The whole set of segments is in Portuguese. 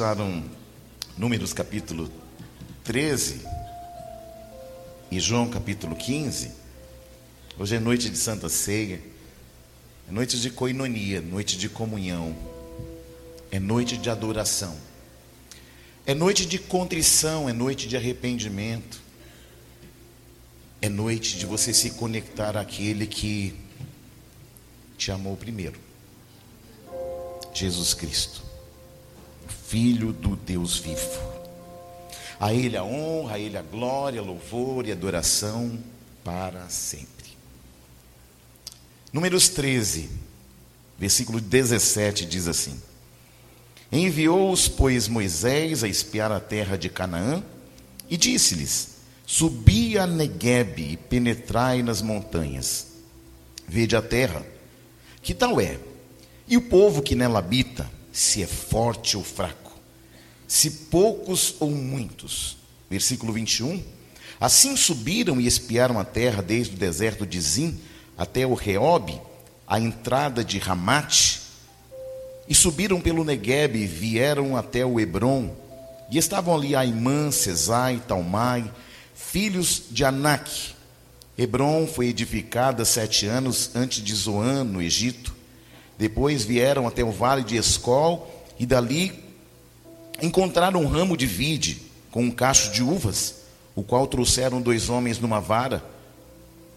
Usaram Números capítulo 13 e João capítulo 15. Hoje é noite de Santa Ceia, é noite de coinonia, noite de comunhão, é noite de adoração, é noite de contrição, é noite de arrependimento, é noite de você se conectar àquele que te amou primeiro, Jesus Cristo. Filho do Deus vivo. A Ele a honra, a Ele a glória, louvor e adoração para sempre. Números 13, versículo 17 diz assim: Enviou-os, pois, Moisés a espiar a terra de Canaã e disse-lhes: Subi a Negueb e penetrai nas montanhas. Vede a terra, que tal é? E o povo que nela habita, se é forte ou fraco, se poucos ou muitos. Versículo 21. Assim subiram e espiaram a terra desde o deserto de Zim até o Reobe, a entrada de Ramate, e subiram pelo Negueb e vieram até o Hebron, e estavam ali Aimã, Cesai, Talmai, filhos de Anak. Hebron foi edificada sete anos antes de Zoan, no Egito. Depois vieram até o vale de Escol, e dali encontraram um ramo de vide com um cacho de uvas, o qual trouxeram dois homens numa vara,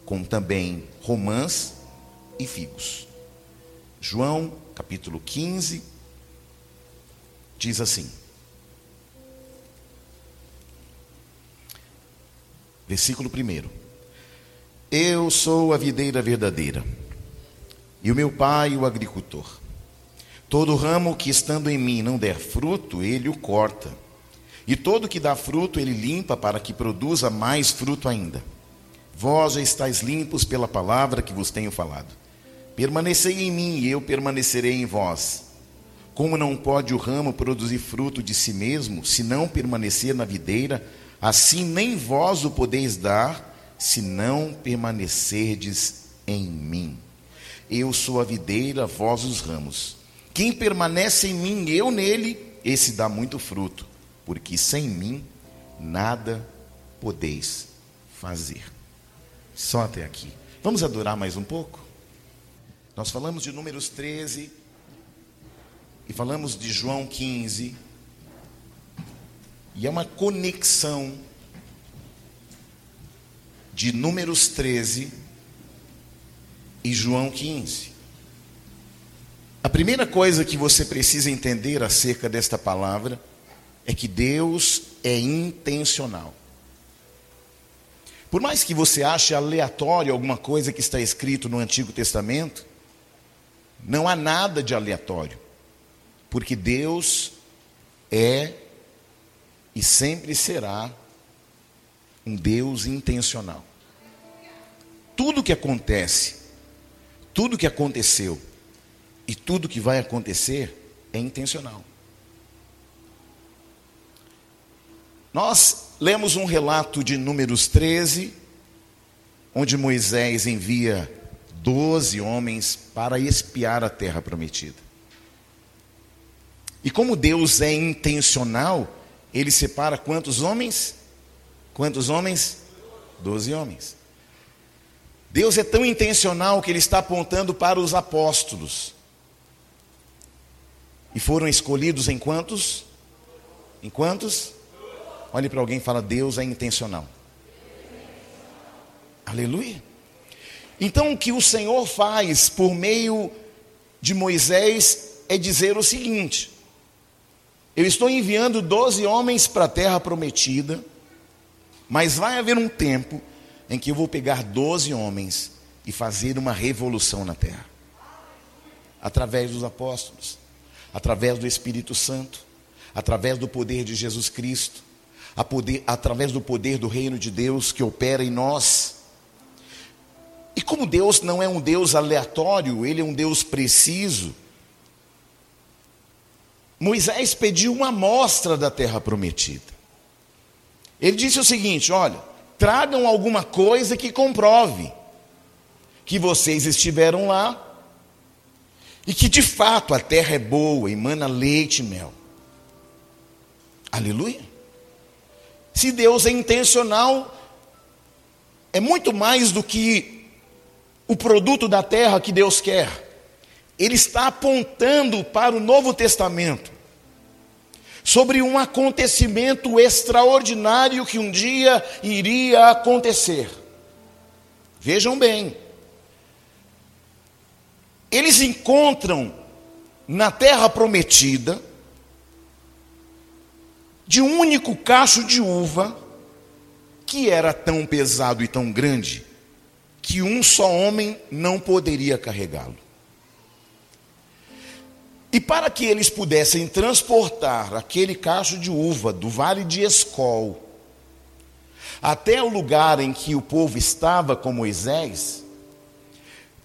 com também romãs e figos. João, capítulo 15, diz assim: Versículo 1: Eu sou a videira verdadeira, e o meu pai o agricultor. Todo ramo que estando em mim não der fruto, ele o corta. E todo que dá fruto, ele limpa para que produza mais fruto ainda. Vós já estáis limpos pela palavra que vos tenho falado. Permanecei em mim e eu permanecerei em vós. Como não pode o ramo produzir fruto de si mesmo, se não permanecer na videira, assim nem vós o podeis dar, se não permanecerdes em mim. Eu sou a videira, vós os ramos. Quem permanece em mim, eu nele, esse dá muito fruto, porque sem mim nada podeis fazer. Só até aqui. Vamos adorar mais um pouco? Nós falamos de Números 13 e falamos de João 15. E é uma conexão de Números 13 e João 15. A primeira coisa que você precisa entender acerca desta palavra é que Deus é intencional. Por mais que você ache aleatório alguma coisa que está escrito no Antigo Testamento, não há nada de aleatório, porque Deus é e sempre será um Deus intencional. Tudo que acontece, tudo que aconteceu, e tudo que vai acontecer é intencional. Nós lemos um relato de Números 13, onde Moisés envia doze homens para espiar a terra prometida. E como Deus é intencional, ele separa quantos homens? Quantos homens? Doze homens. Deus é tão intencional que ele está apontando para os apóstolos. E foram escolhidos em quantos? Em quantos? Olhe para alguém e fala: Deus é intencional. Aleluia. Então o que o Senhor faz por meio de Moisés é dizer o seguinte: Eu estou enviando doze homens para a terra prometida, mas vai haver um tempo em que eu vou pegar doze homens e fazer uma revolução na terra, através dos apóstolos através do Espírito Santo, através do poder de Jesus Cristo, poder, através do poder do reino de Deus que opera em nós. E como Deus não é um Deus aleatório, ele é um Deus preciso. Moisés pediu uma amostra da terra prometida. Ele disse o seguinte: olha, tragam alguma coisa que comprove que vocês estiveram lá e que de fato a terra é boa, emana leite e mel. Aleluia. Se Deus é intencional, é muito mais do que o produto da terra que Deus quer. Ele está apontando para o Novo Testamento sobre um acontecimento extraordinário que um dia iria acontecer. Vejam bem, eles encontram na terra prometida de um único cacho de uva que era tão pesado e tão grande que um só homem não poderia carregá-lo. E para que eles pudessem transportar aquele cacho de uva do vale de Escol até o lugar em que o povo estava com Moisés,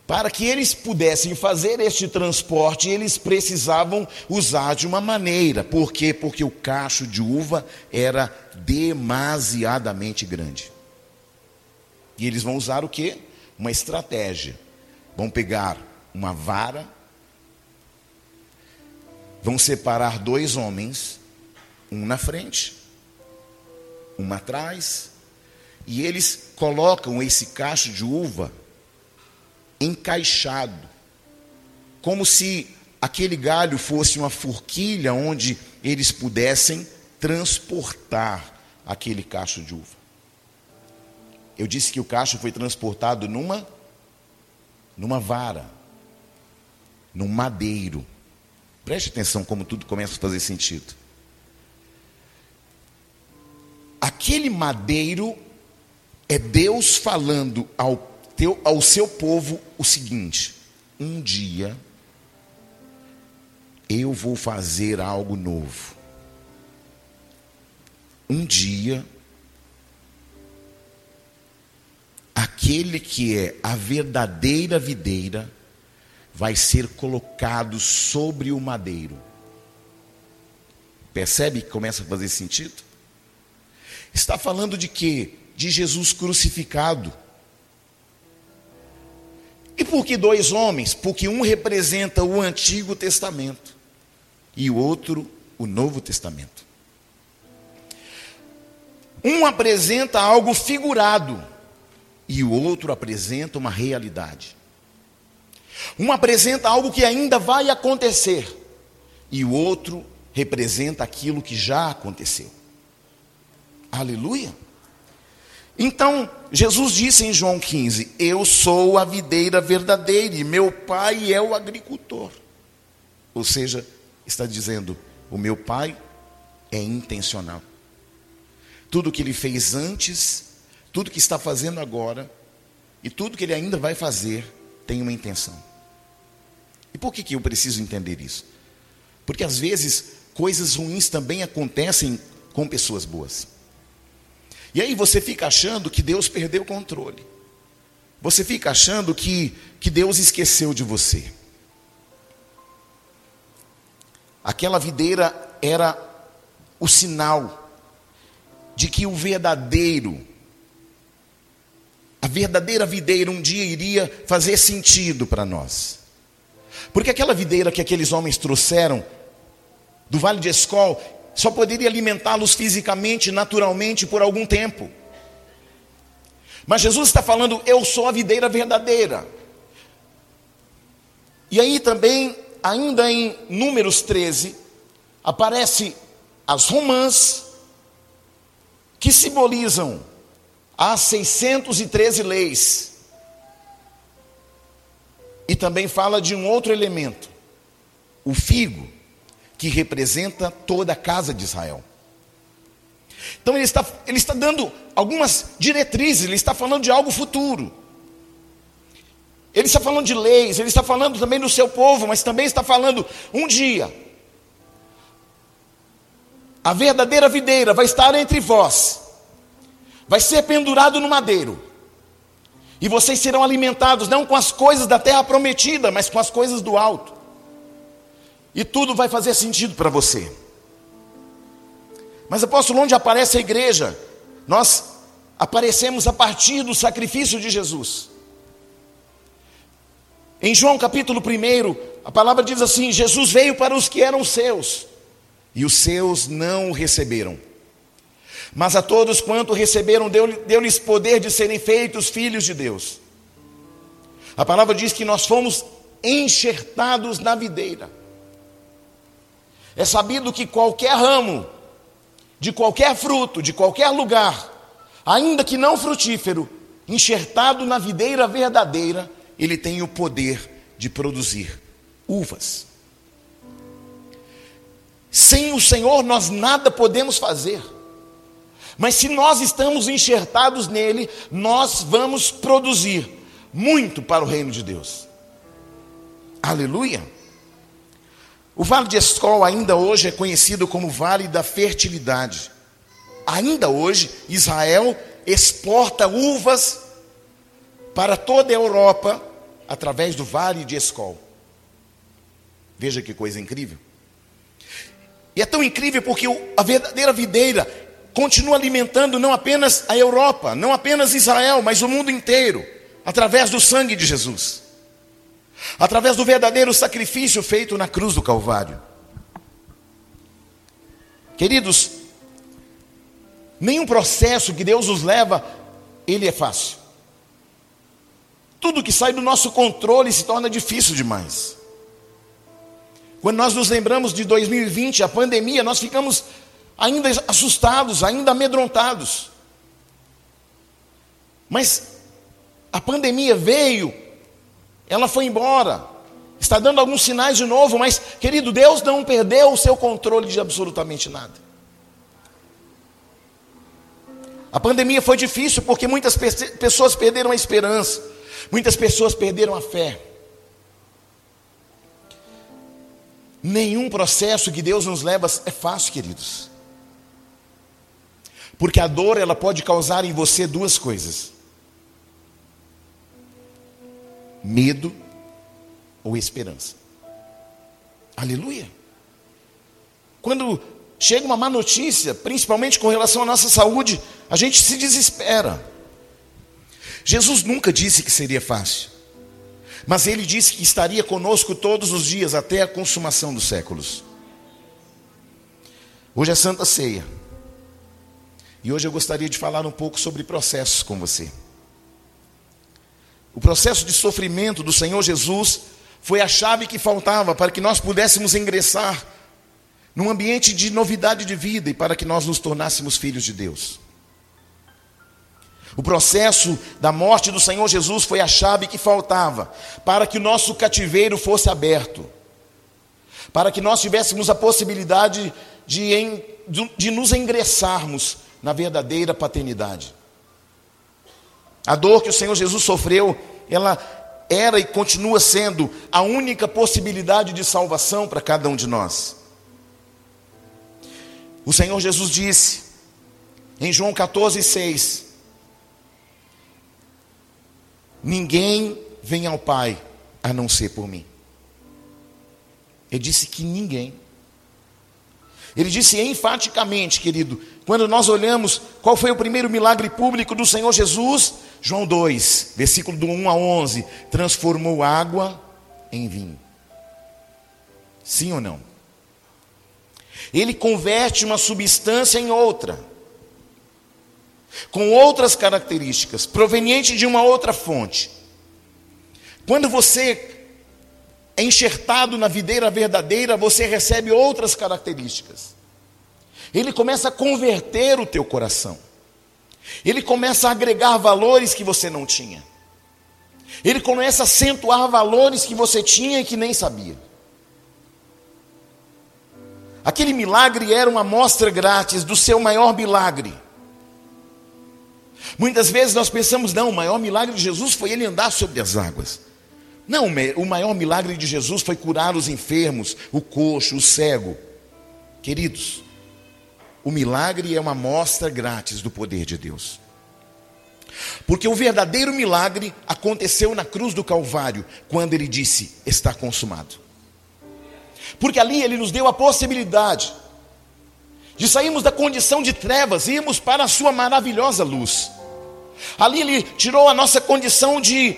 para que eles pudessem fazer este transporte, eles precisavam usar de uma maneira. Por quê? Porque o cacho de uva era demasiadamente grande. E eles vão usar o quê? Uma estratégia. Vão pegar uma vara vão separar dois homens, um na frente, um atrás, e eles colocam esse cacho de uva encaixado, como se aquele galho fosse uma forquilha onde eles pudessem transportar aquele cacho de uva. Eu disse que o cacho foi transportado numa numa vara, num madeiro. Preste atenção como tudo começa a fazer sentido. Aquele madeiro é Deus falando ao, teu, ao seu povo o seguinte: um dia eu vou fazer algo novo. Um dia, aquele que é a verdadeira videira vai ser colocado sobre o madeiro. Percebe que começa a fazer sentido? Está falando de quê? De Jesus crucificado. E por que dois homens? Porque um representa o Antigo Testamento e o outro o Novo Testamento. Um apresenta algo figurado e o outro apresenta uma realidade. Um apresenta algo que ainda vai acontecer, e o outro representa aquilo que já aconteceu. Aleluia. Então, Jesus disse em João 15: Eu sou a videira verdadeira e meu pai é o agricultor. Ou seja, está dizendo: O meu pai é intencional. Tudo que ele fez antes, tudo que está fazendo agora e tudo que ele ainda vai fazer tem uma intenção. E por que, que eu preciso entender isso? Porque às vezes coisas ruins também acontecem com pessoas boas. E aí você fica achando que Deus perdeu o controle. Você fica achando que, que Deus esqueceu de você. Aquela videira era o sinal de que o verdadeiro, a verdadeira videira um dia iria fazer sentido para nós. Porque aquela videira que aqueles homens trouxeram do vale de Escol só poderia alimentá-los fisicamente, naturalmente, por algum tempo. Mas Jesus está falando, eu sou a videira verdadeira. E aí também, ainda em Números 13, aparece as romãs que simbolizam as 613 leis e também fala de um outro elemento, o figo, que representa toda a casa de Israel. Então ele está, ele está dando algumas diretrizes, ele está falando de algo futuro. Ele está falando de leis, ele está falando também do seu povo, mas também está falando um dia. A verdadeira videira vai estar entre vós, vai ser pendurado no madeiro. E vocês serão alimentados não com as coisas da terra prometida, mas com as coisas do alto. E tudo vai fazer sentido para você. Mas apóstolo, onde aparece a igreja? Nós aparecemos a partir do sacrifício de Jesus. Em João capítulo 1, a palavra diz assim: Jesus veio para os que eram seus, e os seus não o receberam. Mas a todos quanto receberam, deu-lhes poder de serem feitos filhos de Deus. A palavra diz que nós fomos enxertados na videira. É sabido que qualquer ramo, de qualquer fruto, de qualquer lugar, ainda que não frutífero, enxertado na videira verdadeira, ele tem o poder de produzir uvas. Sem o Senhor nós nada podemos fazer. Mas se nós estamos enxertados nele, nós vamos produzir muito para o reino de Deus. Aleluia. O Vale de Escol ainda hoje é conhecido como Vale da Fertilidade. Ainda hoje, Israel exporta uvas para toda a Europa através do Vale de Escol. Veja que coisa incrível. E é tão incrível porque a verdadeira videira continua alimentando não apenas a Europa, não apenas Israel, mas o mundo inteiro, através do sangue de Jesus, através do verdadeiro sacrifício feito na cruz do Calvário. Queridos, nenhum processo que Deus nos leva, ele é fácil. Tudo que sai do nosso controle se torna difícil demais. Quando nós nos lembramos de 2020, a pandemia, nós ficamos ainda assustados, ainda amedrontados. Mas a pandemia veio, ela foi embora, está dando alguns sinais de novo, mas, querido, Deus não perdeu o seu controle de absolutamente nada. A pandemia foi difícil porque muitas pessoas perderam a esperança, muitas pessoas perderam a fé. Nenhum processo que Deus nos leva é fácil, queridos. Porque a dor ela pode causar em você duas coisas: medo ou esperança. Aleluia. Quando chega uma má notícia, principalmente com relação à nossa saúde, a gente se desespera. Jesus nunca disse que seria fácil, mas ele disse que estaria conosco todos os dias até a consumação dos séculos. Hoje é Santa Ceia. E hoje eu gostaria de falar um pouco sobre processos com você. O processo de sofrimento do Senhor Jesus foi a chave que faltava para que nós pudéssemos ingressar num ambiente de novidade de vida e para que nós nos tornássemos filhos de Deus. O processo da morte do Senhor Jesus foi a chave que faltava para que o nosso cativeiro fosse aberto, para que nós tivéssemos a possibilidade de, de, nos ingressarmos na verdadeira paternidade. A dor que o Senhor Jesus sofreu, ela era e continua sendo a única possibilidade de salvação para cada um de nós. O Senhor Jesus disse em João 14, 6: Ninguém vem ao Pai a não ser por mim. Ele disse que ninguém. Ele disse enfaticamente, querido, quando nós olhamos qual foi o primeiro milagre público do Senhor Jesus, João 2, versículo do 1 a 11, transformou água em vinho. Sim ou não? Ele converte uma substância em outra, com outras características, proveniente de uma outra fonte. Quando você é enxertado na videira verdadeira, você recebe outras características. Ele começa a converter o teu coração. Ele começa a agregar valores que você não tinha. Ele começa a acentuar valores que você tinha e que nem sabia. Aquele milagre era uma amostra grátis do seu maior milagre. Muitas vezes nós pensamos, não, o maior milagre de Jesus foi ele andar sobre as águas. Não, o maior milagre de Jesus foi curar os enfermos, o coxo, o cego. Queridos, o milagre é uma amostra grátis do poder de Deus. Porque o verdadeiro milagre aconteceu na cruz do Calvário, quando ele disse: Está consumado. Porque ali ele nos deu a possibilidade de sairmos da condição de trevas e irmos para a sua maravilhosa luz. Ali ele tirou a nossa condição de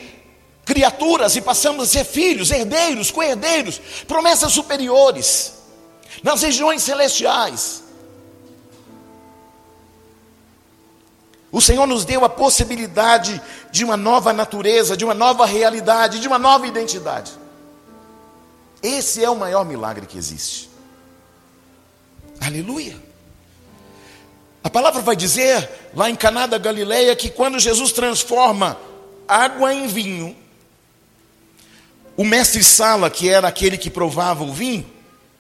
criaturas e passamos a ser filhos, herdeiros, co-herdeiros, promessas superiores. nas regiões celestiais. O Senhor nos deu a possibilidade de uma nova natureza, de uma nova realidade, de uma nova identidade. Esse é o maior milagre que existe. Aleluia. A palavra vai dizer lá em Caná da Galileia que quando Jesus transforma água em vinho, o mestre Sala, que era aquele que provava o vinho,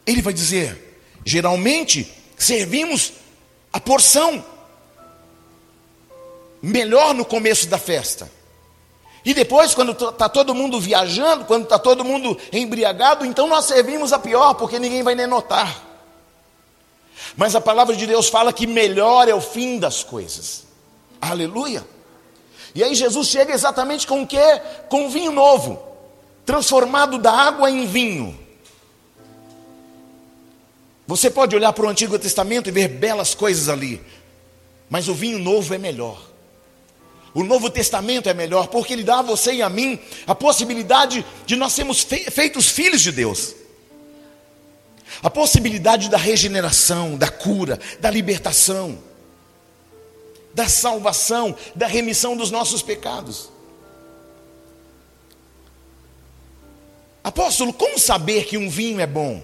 ele vai dizer: geralmente servimos a porção melhor no começo da festa. E depois, quando está todo mundo viajando, quando está todo mundo embriagado, então nós servimos a pior, porque ninguém vai nem notar. Mas a palavra de Deus fala que melhor é o fim das coisas. Aleluia. E aí Jesus chega exatamente com o que? Com vinho novo, transformado da água em vinho. Você pode olhar para o Antigo Testamento e ver belas coisas ali, mas o vinho novo é melhor. O Novo Testamento é melhor, porque ele dá a você e a mim a possibilidade de nós sermos feitos filhos de Deus. A possibilidade da regeneração, da cura, da libertação, da salvação, da remissão dos nossos pecados. Apóstolo, como saber que um vinho é bom?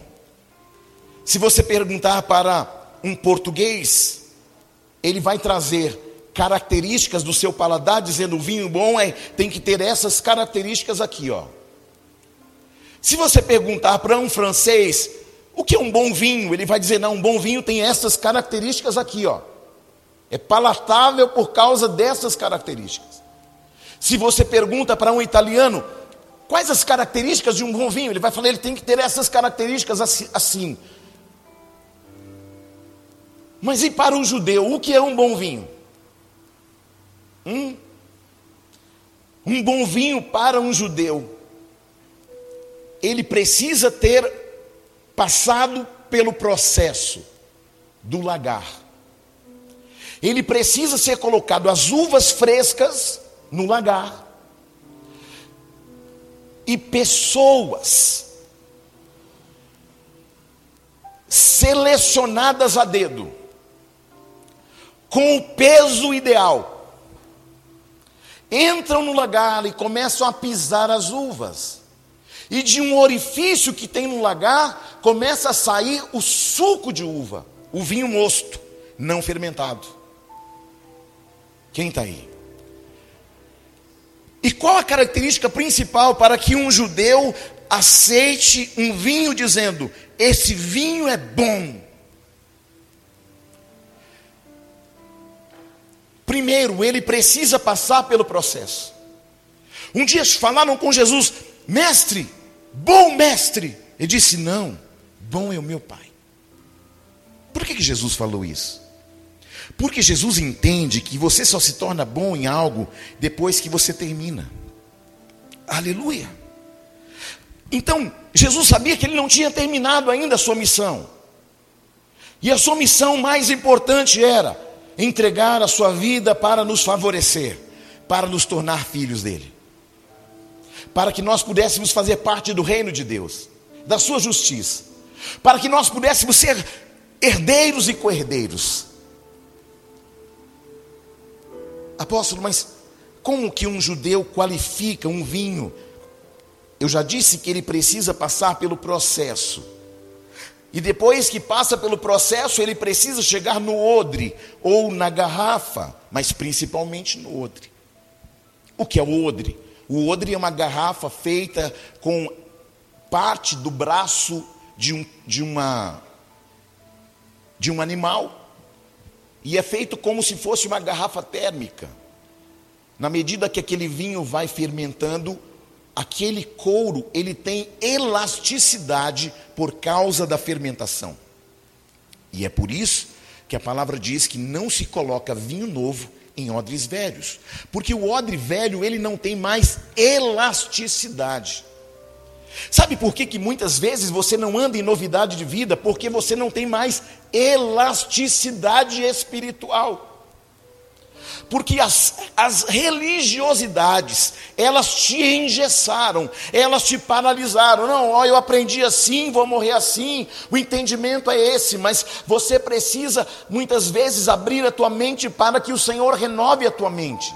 Se você perguntar para um português, ele vai trazer características do seu paladar, dizendo o vinho bom é, tem que ter essas características aqui, ó. Se você perguntar para um francês o que é um bom vinho, ele vai dizer: não, um bom vinho tem essas características aqui, ó. É palatável por causa dessas características. Se você pergunta para um italiano quais as características de um bom vinho, ele vai falar: ele tem que ter essas características assim. Mas e para um judeu, o que é um bom vinho? Hum? Um bom vinho para um judeu, ele precisa ter passado pelo processo do lagar. Ele precisa ser colocado as uvas frescas no lagar. E pessoas selecionadas a dedo, com o peso ideal, entram no lagar e começam a pisar as uvas. E de um orifício que tem no lagar, começa a sair o suco de uva, o vinho mosto, não fermentado. Quem está aí? E qual a característica principal para que um judeu aceite um vinho dizendo: esse vinho é bom? Primeiro, ele precisa passar pelo processo. Um dia falaram com Jesus, mestre, bom mestre. Ele disse: Não, bom é o meu Pai. Por que, que Jesus falou isso? Porque Jesus entende que você só se torna bom em algo depois que você termina. Aleluia. Então, Jesus sabia que ele não tinha terminado ainda a sua missão. E a sua missão mais importante era entregar a sua vida para nos favorecer, para nos tornar filhos dele, para que nós pudéssemos fazer parte do reino de Deus, da sua justiça, para que nós pudéssemos ser herdeiros e co-herdeiros. Apóstolo, mas como que um judeu qualifica um vinho? Eu já disse que ele precisa passar pelo processo e depois que passa pelo processo, ele precisa chegar no odre ou na garrafa, mas principalmente no odre. O que é o odre? O odre é uma garrafa feita com parte do braço de um, de uma, de um animal. E é feito como se fosse uma garrafa térmica. Na medida que aquele vinho vai fermentando, aquele couro ele tem elasticidade por causa da fermentação. E é por isso que a palavra diz que não se coloca vinho novo em odres velhos, porque o odre velho ele não tem mais elasticidade. Sabe por que, que muitas vezes você não anda em novidade de vida? Porque você não tem mais elasticidade espiritual. Porque as, as religiosidades, elas te engessaram, elas te paralisaram. Não, ó, eu aprendi assim, vou morrer assim. O entendimento é esse, mas você precisa muitas vezes abrir a tua mente para que o Senhor renove a tua mente.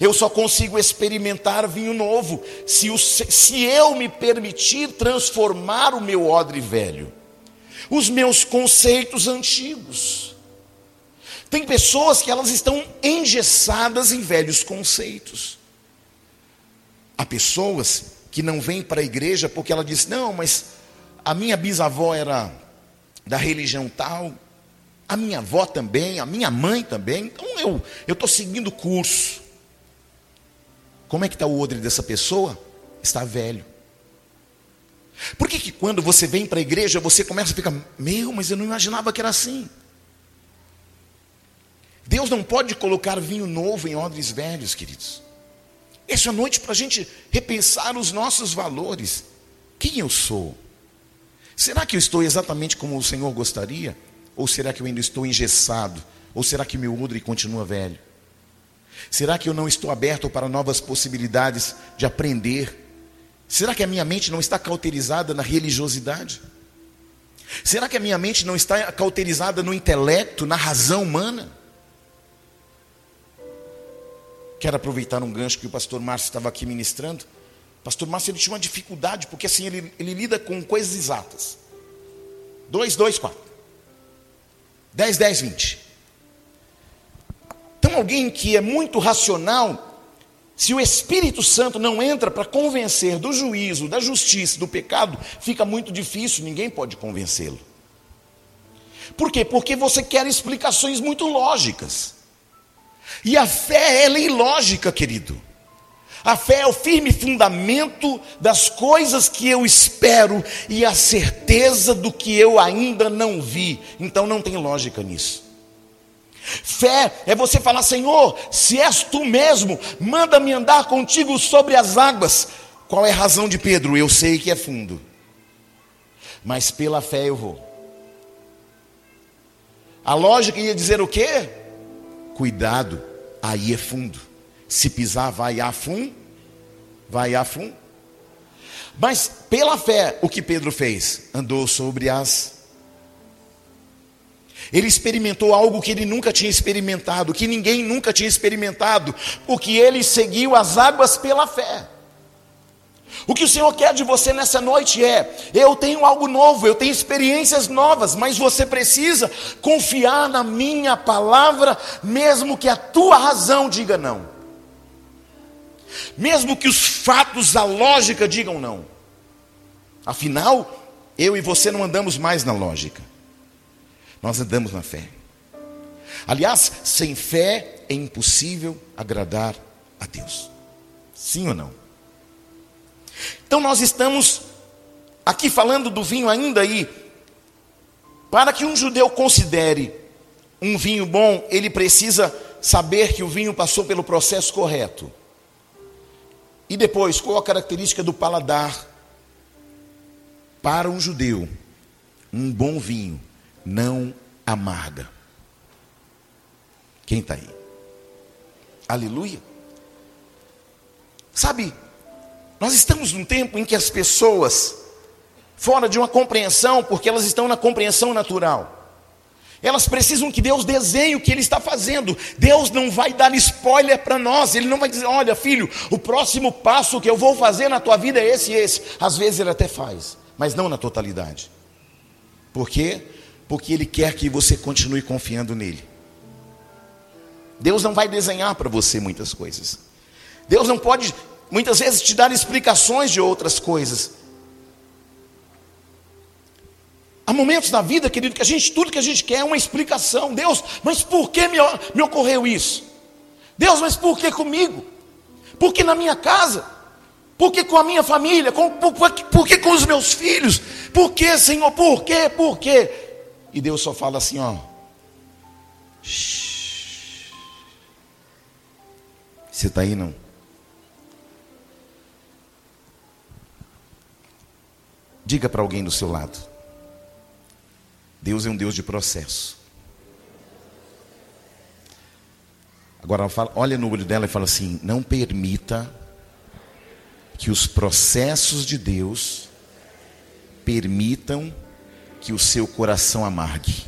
Eu só consigo experimentar vinho novo se, o, se eu me permitir transformar o meu odre velho, os meus conceitos antigos. Tem pessoas que elas estão engessadas em velhos conceitos. Há pessoas que não vêm para a igreja porque ela diz: não, mas a minha bisavó era da religião tal, a minha avó também, a minha mãe também, então eu estou seguindo o curso. Como é que está o odre dessa pessoa? Está velho. Por que, que quando você vem para a igreja, você começa a ficar, meu, mas eu não imaginava que era assim. Deus não pode colocar vinho novo em odres velhos, queridos. Essa é a noite para a gente repensar os nossos valores. Quem eu sou? Será que eu estou exatamente como o Senhor gostaria? Ou será que eu ainda estou engessado? Ou será que meu odre continua velho? Será que eu não estou aberto para novas possibilidades de aprender? Será que a minha mente não está cauterizada na religiosidade? Será que a minha mente não está cauterizada no intelecto, na razão humana? Quero aproveitar um gancho que o pastor Márcio estava aqui ministrando. O pastor Márcio ele tinha uma dificuldade, porque assim ele, ele lida com coisas exatas. 2, 2, 4. 10, 10, 20. Então, alguém que é muito racional, se o Espírito Santo não entra para convencer do juízo, da justiça, do pecado, fica muito difícil, ninguém pode convencê-lo. Por quê? Porque você quer explicações muito lógicas. E a fé, ela é ilógica, querido. A fé é o firme fundamento das coisas que eu espero e a certeza do que eu ainda não vi. Então não tem lógica nisso. Fé é você falar: Senhor, se és tu mesmo, manda-me andar contigo sobre as águas. Qual é a razão de Pedro? Eu sei que é fundo, mas pela fé eu vou. A lógica ia dizer o quê? Cuidado, aí é fundo. Se pisar, vai a fundo, vai a fundo. Mas pela fé, o que Pedro fez? Andou sobre as. Ele experimentou algo que ele nunca tinha experimentado, que ninguém nunca tinha experimentado, porque ele seguiu as águas pela fé. O que o Senhor quer de você nessa noite é: eu tenho algo novo, eu tenho experiências novas, mas você precisa confiar na minha palavra, mesmo que a tua razão diga não, mesmo que os fatos, a lógica digam não. Afinal, eu e você não andamos mais na lógica, nós andamos na fé. Aliás, sem fé é impossível agradar a Deus. Sim ou não? Então nós estamos aqui falando do vinho ainda aí. Para que um judeu considere um vinho bom, ele precisa saber que o vinho passou pelo processo correto. E depois, qual a característica do paladar? Para um judeu, um bom vinho não amarga. Quem está aí? Aleluia. Sabe, nós estamos num tempo em que as pessoas, fora de uma compreensão, porque elas estão na compreensão natural, elas precisam que Deus desenhe o que Ele está fazendo. Deus não vai dar spoiler para nós. Ele não vai dizer: olha, filho, o próximo passo que eu vou fazer na tua vida é esse e esse. Às vezes Ele até faz, mas não na totalidade. Por quê? Porque Ele quer que você continue confiando nele. Deus não vai desenhar para você muitas coisas. Deus não pode muitas vezes te dar explicações de outras coisas. Há momentos na vida, querido, que a gente, tudo que a gente quer é uma explicação. Deus, mas por que me, me ocorreu isso? Deus, mas por que comigo? Por que na minha casa? Por que com a minha família? por, por, por que com os meus filhos? Por que, Senhor? Por que? Por que? E Deus só fala assim, ó. Você está aí não? Diga para alguém do seu lado: Deus é um Deus de processo. Agora fala, olha no olho dela e fala assim: não permita que os processos de Deus permitam que o seu coração amargue.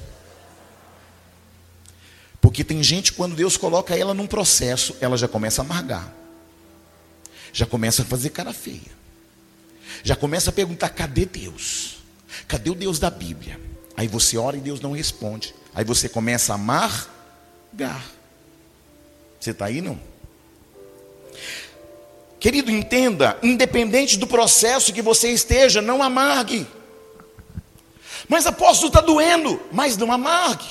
Porque tem gente, quando Deus coloca ela num processo, ela já começa a amargar, já começa a fazer cara feia, já começa a perguntar: cadê Deus? Cadê o Deus da Bíblia? Aí você ora e Deus não responde. Aí você começa a amargar. Você está aí, não? Querido, entenda, independente do processo que você esteja, não amargue. Mas apóstolo está doendo, mas não amargue.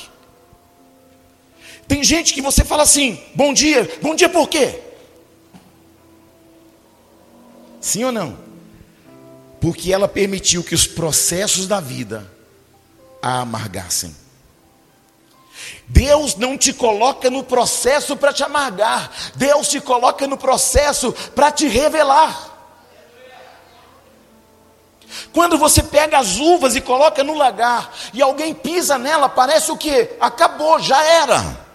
Tem gente que você fala assim, bom dia, bom dia por quê? Sim ou não? Porque ela permitiu que os processos da vida a amargassem. Deus não te coloca no processo para te amargar, Deus te coloca no processo para te revelar. Quando você pega as uvas e coloca no lagar e alguém pisa nela, parece o que? Acabou, já era.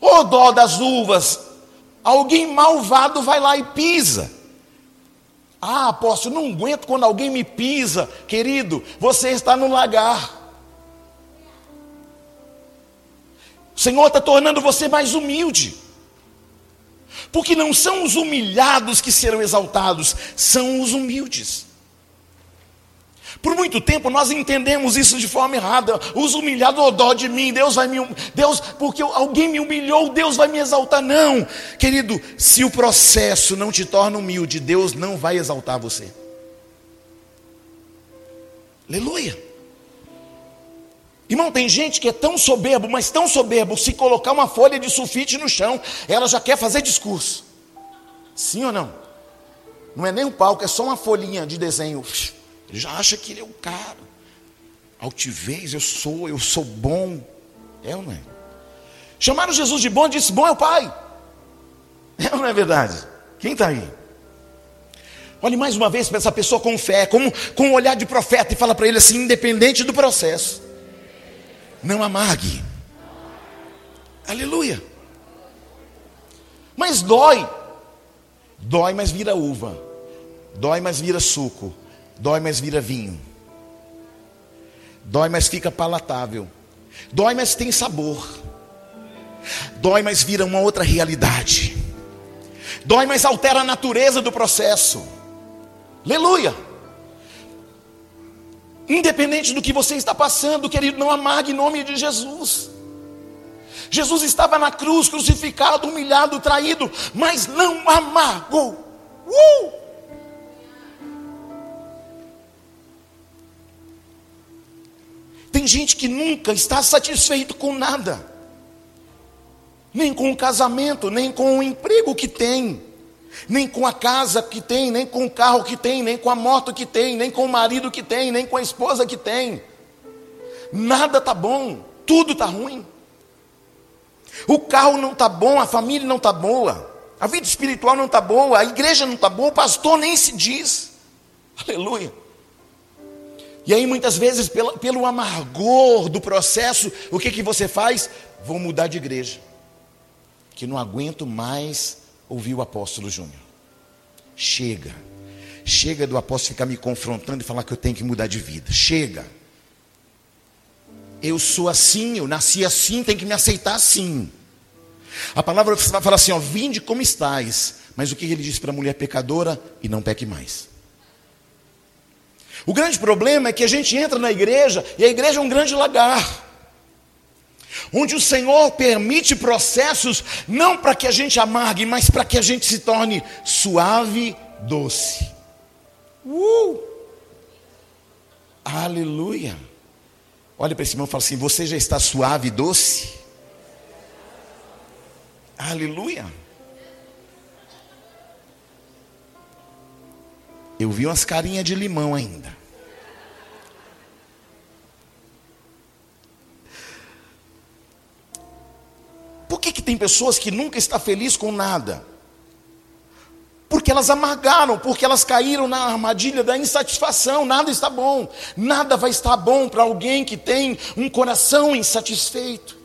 Ô oh, dó das uvas, alguém malvado vai lá e pisa. Ah, apóstolo, não aguento quando alguém me pisa. Querido, você está no lagar. O Senhor está tornando você mais humilde. Porque não são os humilhados que serão exaltados, são os humildes. Por muito tempo nós entendemos isso de forma errada. Os humilhados, oh, dó de mim, Deus vai me. Deus, porque alguém me humilhou, Deus vai me exaltar. Não, querido, se o processo não te torna humilde, Deus não vai exaltar você. Aleluia. Irmão, tem gente que é tão soberbo, mas tão soberbo, se colocar uma folha de sulfite no chão, ela já quer fazer discurso. Sim ou não? Não é nem um palco, é só uma folhinha de desenho. Ele já acha que ele é o cara. Altivez, eu sou, eu sou bom. É ou não é? Chamaram Jesus de bom e disse: Bom é o Pai. É ou não é verdade? Quem está aí? Olhe mais uma vez para essa pessoa com fé, com, com um olhar de profeta, e fala para ele assim: independente do processo, não amargue. Aleluia. Mas dói. Dói, mas vira uva. Dói, mas vira suco. Dói, mas vira vinho. Dói, mas fica palatável. Dói, mas tem sabor. Dói, mas vira uma outra realidade. Dói, mas altera a natureza do processo. Aleluia. Independente do que você está passando, querido, não amargue em nome de Jesus. Jesus estava na cruz, crucificado, humilhado, traído, mas não amargou. Uh! Tem gente que nunca está satisfeito com nada, nem com o casamento, nem com o emprego que tem, nem com a casa que tem, nem com o carro que tem, nem com a moto que tem, nem com o marido que tem, nem com a esposa que tem. Nada está bom, tudo está ruim. O carro não está bom, a família não está boa, a vida espiritual não está boa, a igreja não está boa, o pastor nem se diz. Aleluia. E aí muitas vezes pelo, pelo amargor do processo, o que, que você faz? Vou mudar de igreja. Que não aguento mais ouvir o apóstolo Júnior. Chega. Chega do apóstolo ficar me confrontando e falar que eu tenho que mudar de vida. Chega. Eu sou assim, eu nasci assim, tem que me aceitar assim. A palavra fala assim, ó, vinde como estais. Mas o que ele diz para a mulher pecadora? E não peque mais. O grande problema é que a gente entra na igreja e a igreja é um grande lagar. Onde o Senhor permite processos não para que a gente amargue, mas para que a gente se torne suave, doce. Uh! Aleluia. Olha para esse irmão e fala assim: Você já está suave e doce? Aleluia. Eu vi umas carinhas de limão ainda. Por que, que tem pessoas que nunca estão felizes com nada? Porque elas amargaram, porque elas caíram na armadilha da insatisfação. Nada está bom, nada vai estar bom para alguém que tem um coração insatisfeito.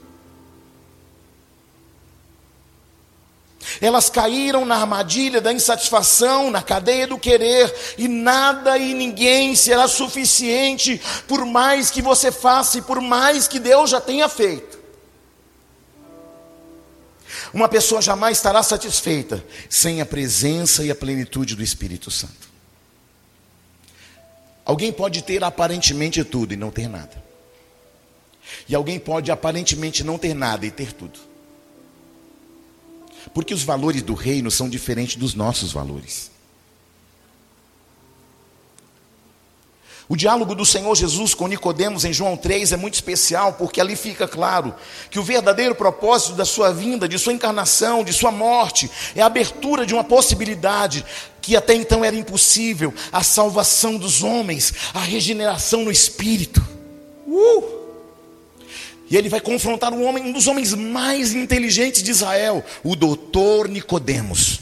Elas caíram na armadilha da insatisfação, na cadeia do querer, e nada e ninguém será suficiente, por mais que você faça e por mais que Deus já tenha feito. Uma pessoa jamais estará satisfeita sem a presença e a plenitude do Espírito Santo. Alguém pode ter aparentemente tudo e não ter nada. E alguém pode aparentemente não ter nada e ter tudo. Porque os valores do reino são diferentes dos nossos valores. O diálogo do Senhor Jesus com Nicodemos em João 3 é muito especial, porque ali fica claro que o verdadeiro propósito da sua vinda, de sua encarnação, de sua morte, é a abertura de uma possibilidade que até então era impossível, a salvação dos homens, a regeneração no espírito. Uh! E ele vai confrontar um homem, um dos homens mais inteligentes de Israel, o doutor Nicodemos.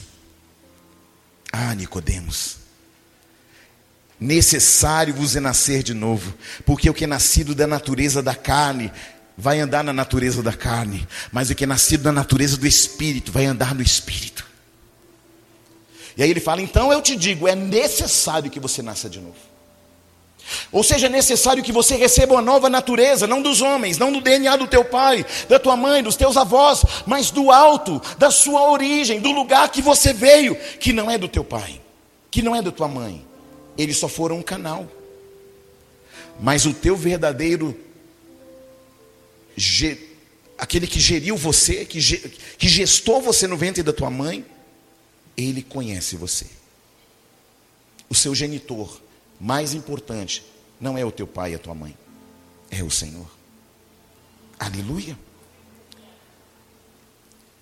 Ah, Nicodemos. Necessário vos é nascer de novo, porque o que é nascido da natureza da carne vai andar na natureza da carne, mas o que é nascido da natureza do espírito vai andar no espírito. E aí ele fala: então eu te digo, é necessário que você nasça de novo. Ou seja, é necessário que você receba uma nova natureza, não dos homens, não do DNA do teu pai, da tua mãe, dos teus avós, mas do alto, da sua origem, do lugar que você veio, que não é do teu pai, que não é da tua mãe. Eles só foram um canal. Mas o teu verdadeiro aquele que geriu você, que, gestou você no ventre da tua mãe, ele conhece você. O seu genitor mais importante não é o teu pai e a tua mãe, é o Senhor. Aleluia.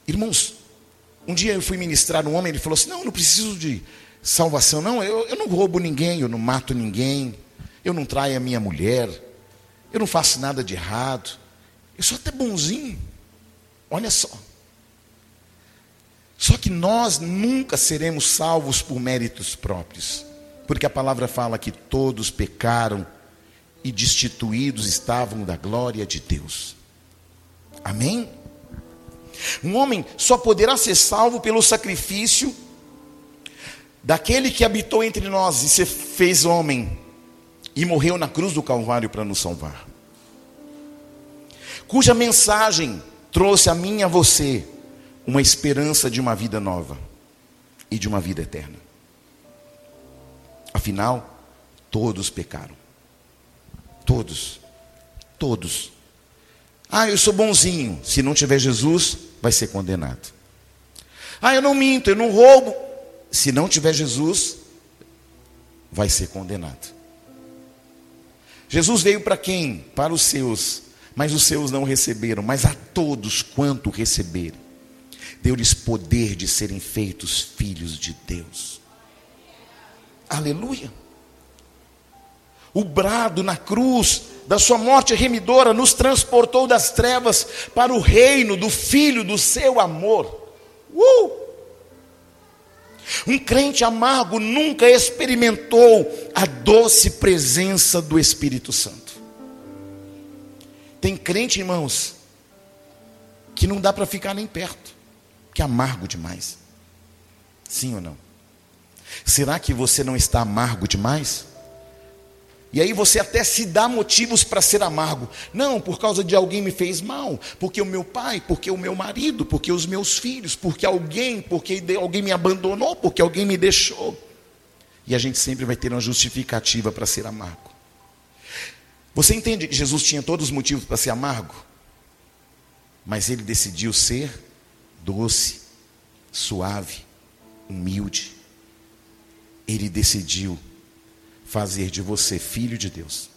Irmãos, um dia eu fui ministrar um homem, ele falou assim: Não, eu não preciso de salvação, não, eu, eu não roubo ninguém, eu não mato ninguém, eu não traio a minha mulher, eu não faço nada de errado, eu sou até bonzinho. Olha só. Só que nós nunca seremos salvos por méritos próprios. Porque a palavra fala que todos pecaram e destituídos estavam da glória de Deus. Amém? Um homem só poderá ser salvo pelo sacrifício daquele que habitou entre nós e se fez homem e morreu na cruz do Calvário para nos salvar. Cuja mensagem trouxe a mim e a você uma esperança de uma vida nova e de uma vida eterna. Afinal, todos pecaram. Todos. Todos. Ah, eu sou bonzinho. Se não tiver Jesus, vai ser condenado. Ah, eu não minto, eu não roubo. Se não tiver Jesus, vai ser condenado. Jesus veio para quem? Para os seus, mas os seus não receberam, mas a todos quanto receberam, deu-lhes poder de serem feitos filhos de Deus. Aleluia. O brado na cruz da sua morte remidora nos transportou das trevas para o reino do Filho do seu amor. Uh! Um crente amargo nunca experimentou a doce presença do Espírito Santo. Tem crente, irmãos, que não dá para ficar nem perto, que é amargo demais. Sim ou não? Será que você não está amargo demais? E aí você até se dá motivos para ser amargo. Não, por causa de alguém me fez mal, porque o meu pai, porque o meu marido, porque os meus filhos, porque alguém, porque alguém me abandonou, porque alguém me deixou. E a gente sempre vai ter uma justificativa para ser amargo. Você entende Jesus tinha todos os motivos para ser amargo? Mas ele decidiu ser doce, suave, humilde ele decidiu fazer de você filho de Deus.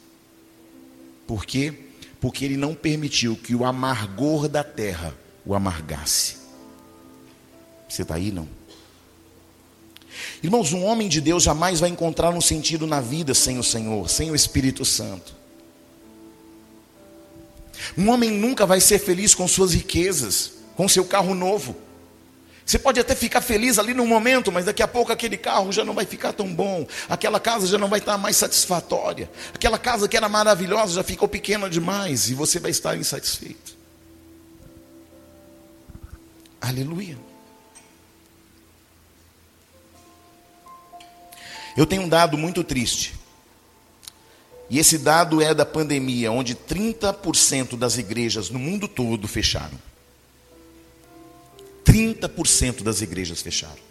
Por quê? Porque ele não permitiu que o amargor da terra o amargasse. Você está aí, não? Irmãos, um homem de Deus jamais vai encontrar um sentido na vida sem o Senhor, sem o Espírito Santo. Um homem nunca vai ser feliz com suas riquezas, com seu carro novo. Você pode até ficar feliz ali no momento, mas daqui a pouco aquele carro já não vai ficar tão bom, aquela casa já não vai estar mais satisfatória, aquela casa que era maravilhosa já ficou pequena demais e você vai estar insatisfeito. Aleluia. Eu tenho um dado muito triste. E esse dado é da pandemia, onde 30% das igrejas no mundo todo fecharam. 30% das igrejas fecharam.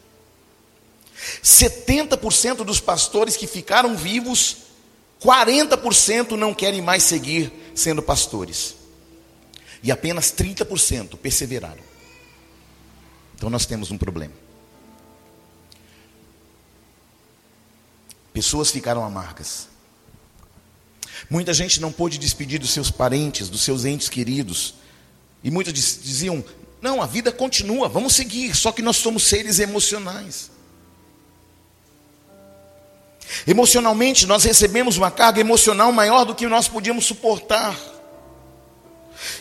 70% dos pastores que ficaram vivos, 40% não querem mais seguir sendo pastores. E apenas 30% perseveraram. Então nós temos um problema. Pessoas ficaram amargas. Muita gente não pôde despedir dos seus parentes, dos seus entes queridos. E muitos diziam: não, a vida continua, vamos seguir, só que nós somos seres emocionais. Emocionalmente, nós recebemos uma carga emocional maior do que nós podíamos suportar.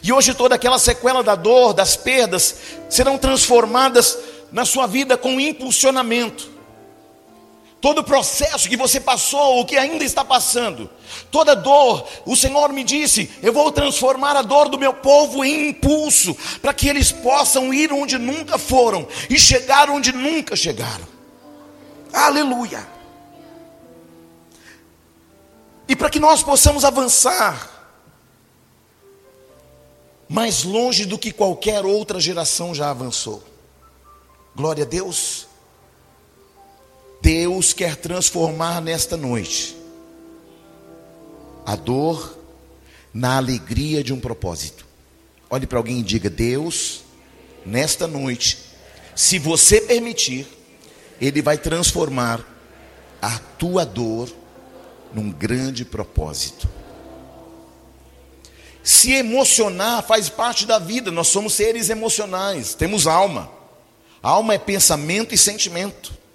E hoje toda aquela sequela da dor, das perdas, serão transformadas na sua vida com impulsionamento. Todo o processo que você passou, o que ainda está passando, toda dor, o Senhor me disse: Eu vou transformar a dor do meu povo em impulso, para que eles possam ir onde nunca foram e chegar onde nunca chegaram. Aleluia! E para que nós possamos avançar mais longe do que qualquer outra geração já avançou. Glória a Deus. Deus quer transformar nesta noite a dor na alegria de um propósito. Olhe para alguém e diga: Deus, nesta noite, se você permitir, Ele vai transformar a tua dor num grande propósito. Se emocionar faz parte da vida, nós somos seres emocionais, temos alma. Alma é pensamento e sentimento.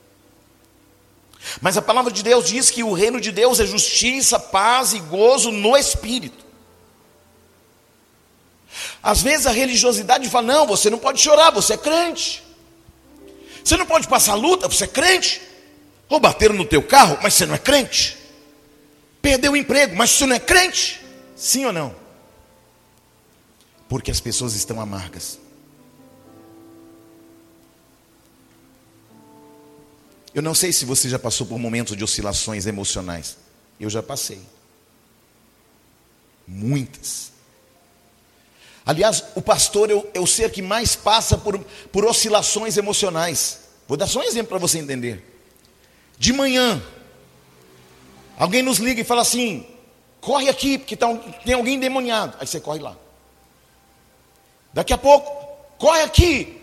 Mas a palavra de Deus diz que o reino de Deus é justiça, paz e gozo no espírito. Às vezes a religiosidade fala: não, você não pode chorar, você é crente. Você não pode passar luta, você é crente. Ou bateram no teu carro, mas você não é crente. Perdeu o emprego, mas você não é crente. Sim ou não? Porque as pessoas estão amargas. Eu não sei se você já passou por momentos de oscilações emocionais. Eu já passei. Muitas. Aliás, o pastor é o, ser que mais passa por, por oscilações emocionais. Vou dar só um exemplo para você entender. De manhã, alguém nos liga e fala assim: corre aqui, porque tá, tem alguém endemoniado. Aí você corre lá. Daqui a pouco, corre aqui,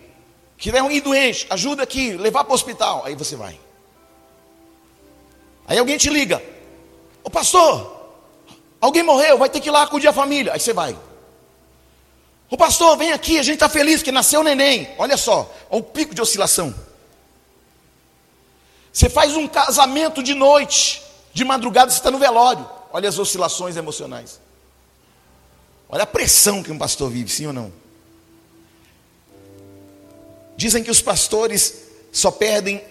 é um doente, ajuda aqui, levar para o hospital. Aí você vai. Aí alguém te liga, ô pastor, alguém morreu, vai ter que ir lá acudir a família. Aí você vai. Ô pastor, vem aqui, a gente está feliz que nasceu o neném. Olha só, olha o pico de oscilação. Você faz um casamento de noite, de madrugada você está no velório. Olha as oscilações emocionais. Olha a pressão que um pastor vive, sim ou não? Dizem que os pastores só perdem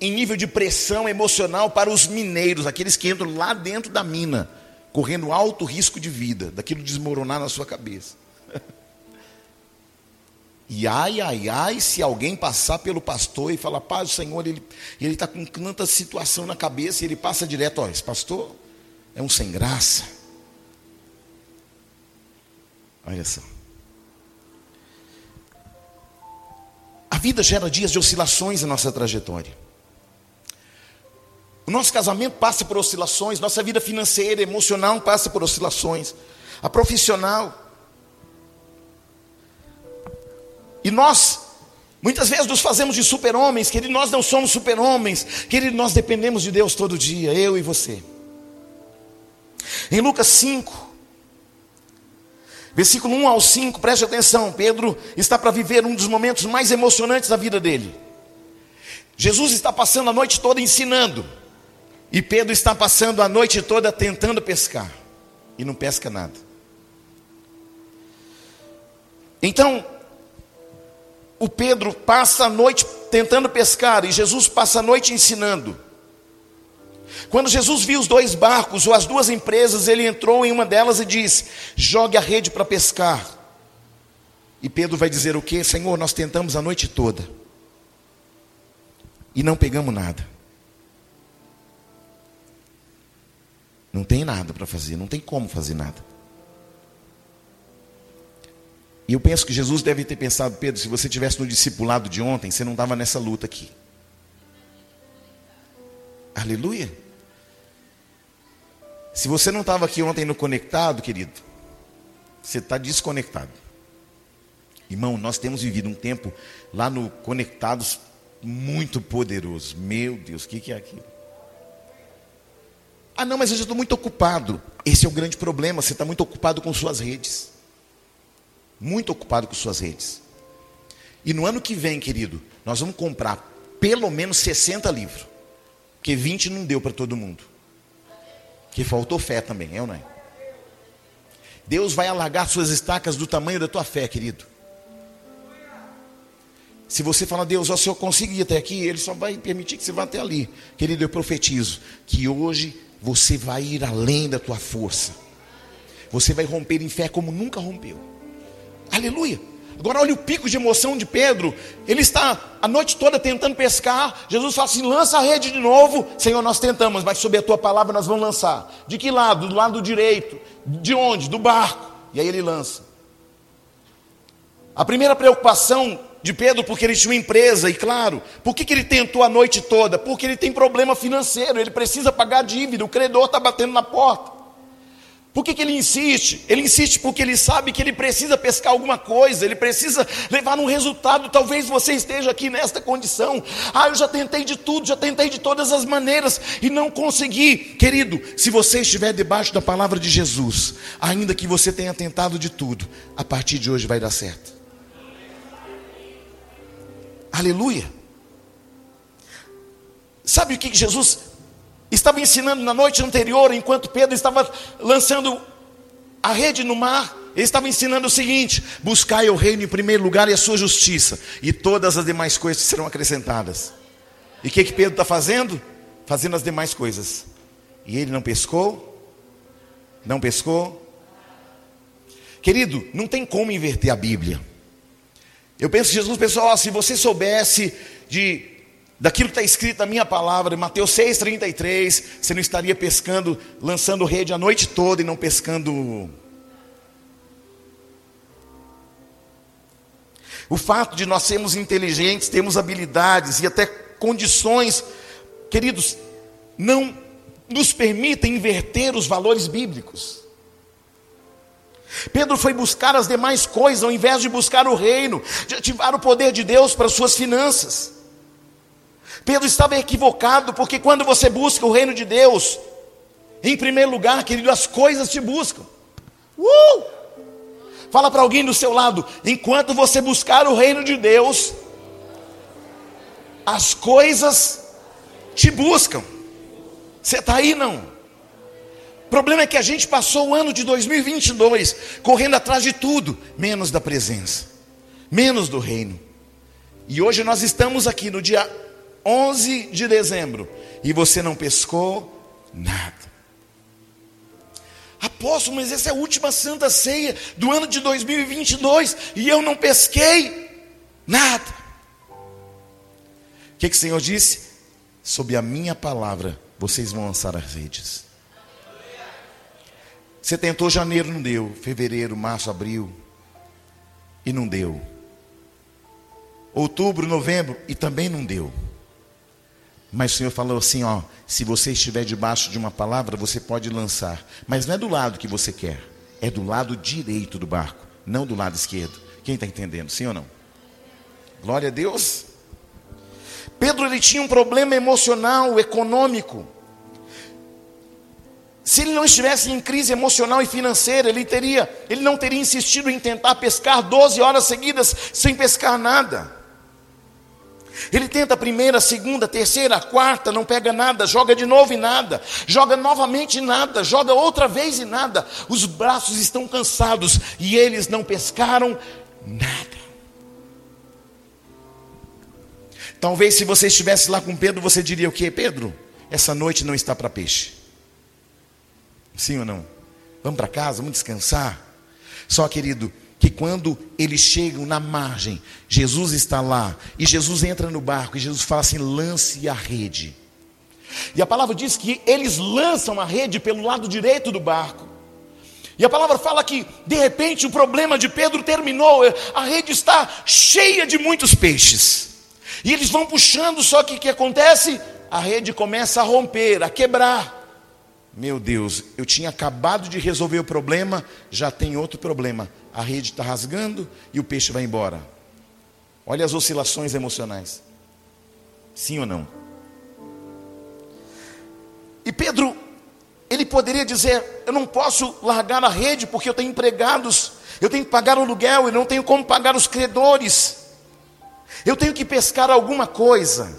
em nível de pressão emocional para os mineiros, aqueles que entram lá dentro da mina, correndo alto risco de vida, daquilo desmoronar na sua cabeça. E ai, ai, ai, se alguém passar pelo pastor e falar, paz, o Senhor, ele está com tanta situação na cabeça, e ele passa direto, ó, esse pastor é um sem graça. Olha só. Vida gera dias de oscilações na nossa trajetória. O nosso casamento passa por oscilações, nossa vida financeira, emocional passa por oscilações, a profissional. E nós, muitas vezes, nos fazemos de super-homens, querido, nós não somos super-homens, querido, nós dependemos de Deus todo dia, eu e você. Em Lucas 5, Versículo 1 ao 5, preste atenção. Pedro está para viver um dos momentos mais emocionantes da vida dele. Jesus está passando a noite toda ensinando. E Pedro está passando a noite toda tentando pescar. E não pesca nada. Então, o Pedro passa a noite tentando pescar. E Jesus passa a noite ensinando. Quando Jesus viu os dois barcos ou as duas empresas, ele entrou em uma delas e disse: Jogue a rede para pescar. E Pedro vai dizer o que? Senhor, nós tentamos a noite toda e não pegamos nada. Não tem nada para fazer, não tem como fazer nada. E eu penso que Jesus deve ter pensado, Pedro, se você tivesse no discipulado de ontem, você não estava nessa luta aqui. Aleluia. Se você não estava aqui ontem no conectado, querido, você está desconectado. Irmão, nós temos vivido um tempo lá no Conectados muito poderoso. Meu Deus, o que, que é aquilo? Ah, não, mas eu já estou muito ocupado. Esse é o grande problema. Você está muito ocupado com suas redes. Muito ocupado com suas redes. E no ano que vem, querido, nós vamos comprar pelo menos 60 livros. Porque 20 não deu para todo mundo. Que faltou fé também, é ou não é? Deus vai alargar suas estacas do tamanho da tua fé, querido. Se você falar, Deus, ó, se eu conseguir até aqui, Ele só vai permitir que você vá até ali. Querido, eu profetizo que hoje você vai ir além da tua força. Você vai romper em fé como nunca rompeu. Aleluia. Agora olha o pico de emoção de Pedro. Ele está a noite toda tentando pescar. Jesus fala assim: lança a rede de novo. Senhor, nós tentamos, mas sob a tua palavra nós vamos lançar. De que lado? Do lado direito. De onde? Do barco. E aí ele lança. A primeira preocupação de Pedro porque ele tinha uma empresa, e claro, por que, que ele tentou a noite toda? Porque ele tem problema financeiro, ele precisa pagar dívida, o credor está batendo na porta. Por que, que ele insiste? Ele insiste porque ele sabe que ele precisa pescar alguma coisa, ele precisa levar um resultado. Talvez você esteja aqui nesta condição. Ah, eu já tentei de tudo, já tentei de todas as maneiras e não consegui. Querido, se você estiver debaixo da palavra de Jesus, ainda que você tenha tentado de tudo, a partir de hoje vai dar certo. Aleluia. Sabe o que Jesus estava ensinando na noite anterior, enquanto Pedro estava lançando a rede no mar? Ele estava ensinando o seguinte: buscai o reino em primeiro lugar e a sua justiça, e todas as demais coisas serão acrescentadas. E o que, que Pedro está fazendo? Fazendo as demais coisas. E ele não pescou? Não pescou? Querido, não tem como inverter a Bíblia. Eu penso, Jesus pessoal, se você soubesse de daquilo que está escrito na minha palavra, Mateus 6,33, você não estaria pescando, lançando rede a noite toda e não pescando. O fato de nós sermos inteligentes, termos habilidades e até condições, queridos, não nos permitem inverter os valores bíblicos. Pedro foi buscar as demais coisas ao invés de buscar o reino, de ativar o poder de Deus para suas finanças. Pedro estava equivocado, porque quando você busca o reino de Deus, em primeiro lugar, querido, as coisas te buscam. Uh! Fala para alguém do seu lado, enquanto você buscar o reino de Deus, as coisas te buscam. Você está aí não? O problema é que a gente passou o ano de 2022 correndo atrás de tudo, menos da presença, menos do reino. E hoje nós estamos aqui no dia 11 de dezembro e você não pescou nada. Apóstolo, mas essa é a última santa ceia do ano de 2022 e eu não pesquei nada. O que, que o Senhor disse? Sob a minha palavra, vocês vão lançar as redes. Você tentou janeiro, não deu. Fevereiro, março, abril. E não deu. Outubro, novembro, e também não deu. Mas o Senhor falou assim: ó, se você estiver debaixo de uma palavra, você pode lançar. Mas não é do lado que você quer, é do lado direito do barco, não do lado esquerdo. Quem está entendendo, sim ou não? Glória a Deus. Pedro ele tinha um problema emocional, econômico. Se ele não estivesse em crise emocional e financeira, ele teria, ele não teria insistido em tentar pescar 12 horas seguidas sem pescar nada. Ele tenta a primeira, a segunda, a terceira, a quarta, não pega nada, joga de novo e nada, joga novamente e nada, joga outra vez e nada. Os braços estão cansados e eles não pescaram nada. Talvez se você estivesse lá com Pedro, você diria o que, Pedro? Essa noite não está para peixe. Sim ou não? Vamos para casa, vamos descansar. Só, querido, que quando eles chegam na margem, Jesus está lá, e Jesus entra no barco, e Jesus fala assim: lance a rede. E a palavra diz que eles lançam a rede pelo lado direito do barco. E a palavra fala que, de repente, o problema de Pedro terminou, a rede está cheia de muitos peixes. E eles vão puxando, só que o que acontece? A rede começa a romper, a quebrar. Meu Deus, eu tinha acabado de resolver o problema, já tem outro problema. A rede está rasgando e o peixe vai embora. Olha as oscilações emocionais. Sim ou não? E Pedro ele poderia dizer: Eu não posso largar a rede porque eu tenho empregados, eu tenho que pagar o aluguel e não tenho como pagar os credores. Eu tenho que pescar alguma coisa.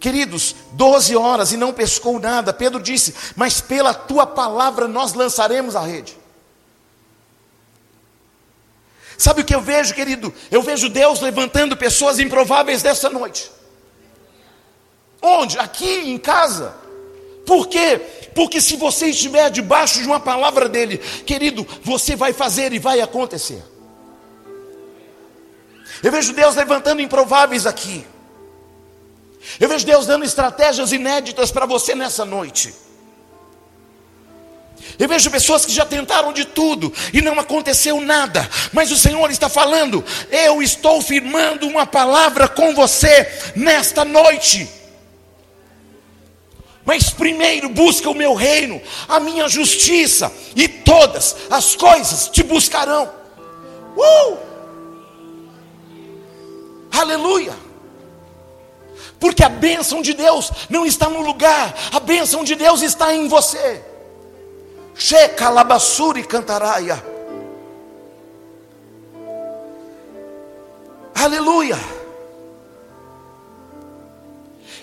Queridos, 12 horas e não pescou nada. Pedro disse: Mas pela tua palavra nós lançaremos a rede. Sabe o que eu vejo, querido? Eu vejo Deus levantando pessoas improváveis dessa noite. Onde? Aqui em casa. Por quê? Porque se você estiver debaixo de uma palavra dele, querido, você vai fazer e vai acontecer. Eu vejo Deus levantando improváveis aqui. Eu vejo Deus dando estratégias inéditas para você nessa noite. Eu vejo pessoas que já tentaram de tudo e não aconteceu nada, mas o Senhor está falando: eu estou firmando uma palavra com você nesta noite. Mas primeiro busca o meu reino, a minha justiça, e todas as coisas te buscarão. Uh! Aleluia! Porque a bênção de Deus não está no lugar, a bênção de Deus está em você. Checa labassuri cantaraia. Aleluia!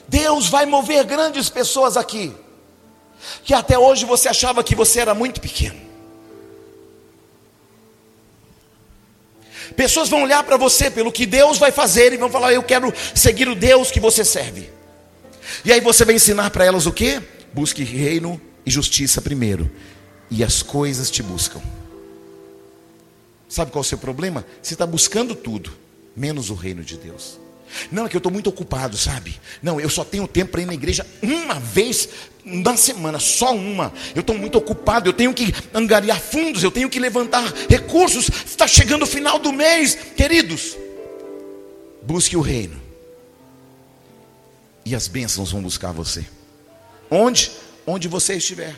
Deus vai mover grandes pessoas aqui, que até hoje você achava que você era muito pequeno. Pessoas vão olhar para você pelo que Deus vai fazer e vão falar: Eu quero seguir o Deus que você serve. E aí você vai ensinar para elas o que? Busque reino e justiça primeiro, e as coisas te buscam. Sabe qual é o seu problema? Você está buscando tudo, menos o reino de Deus. Não, é que eu estou muito ocupado, sabe? Não, eu só tenho tempo para ir na igreja uma vez na semana, só uma. Eu estou muito ocupado, eu tenho que angariar fundos, eu tenho que levantar recursos. Está chegando o final do mês, queridos. Busque o reino, e as bênçãos vão buscar você. Onde? Onde você estiver.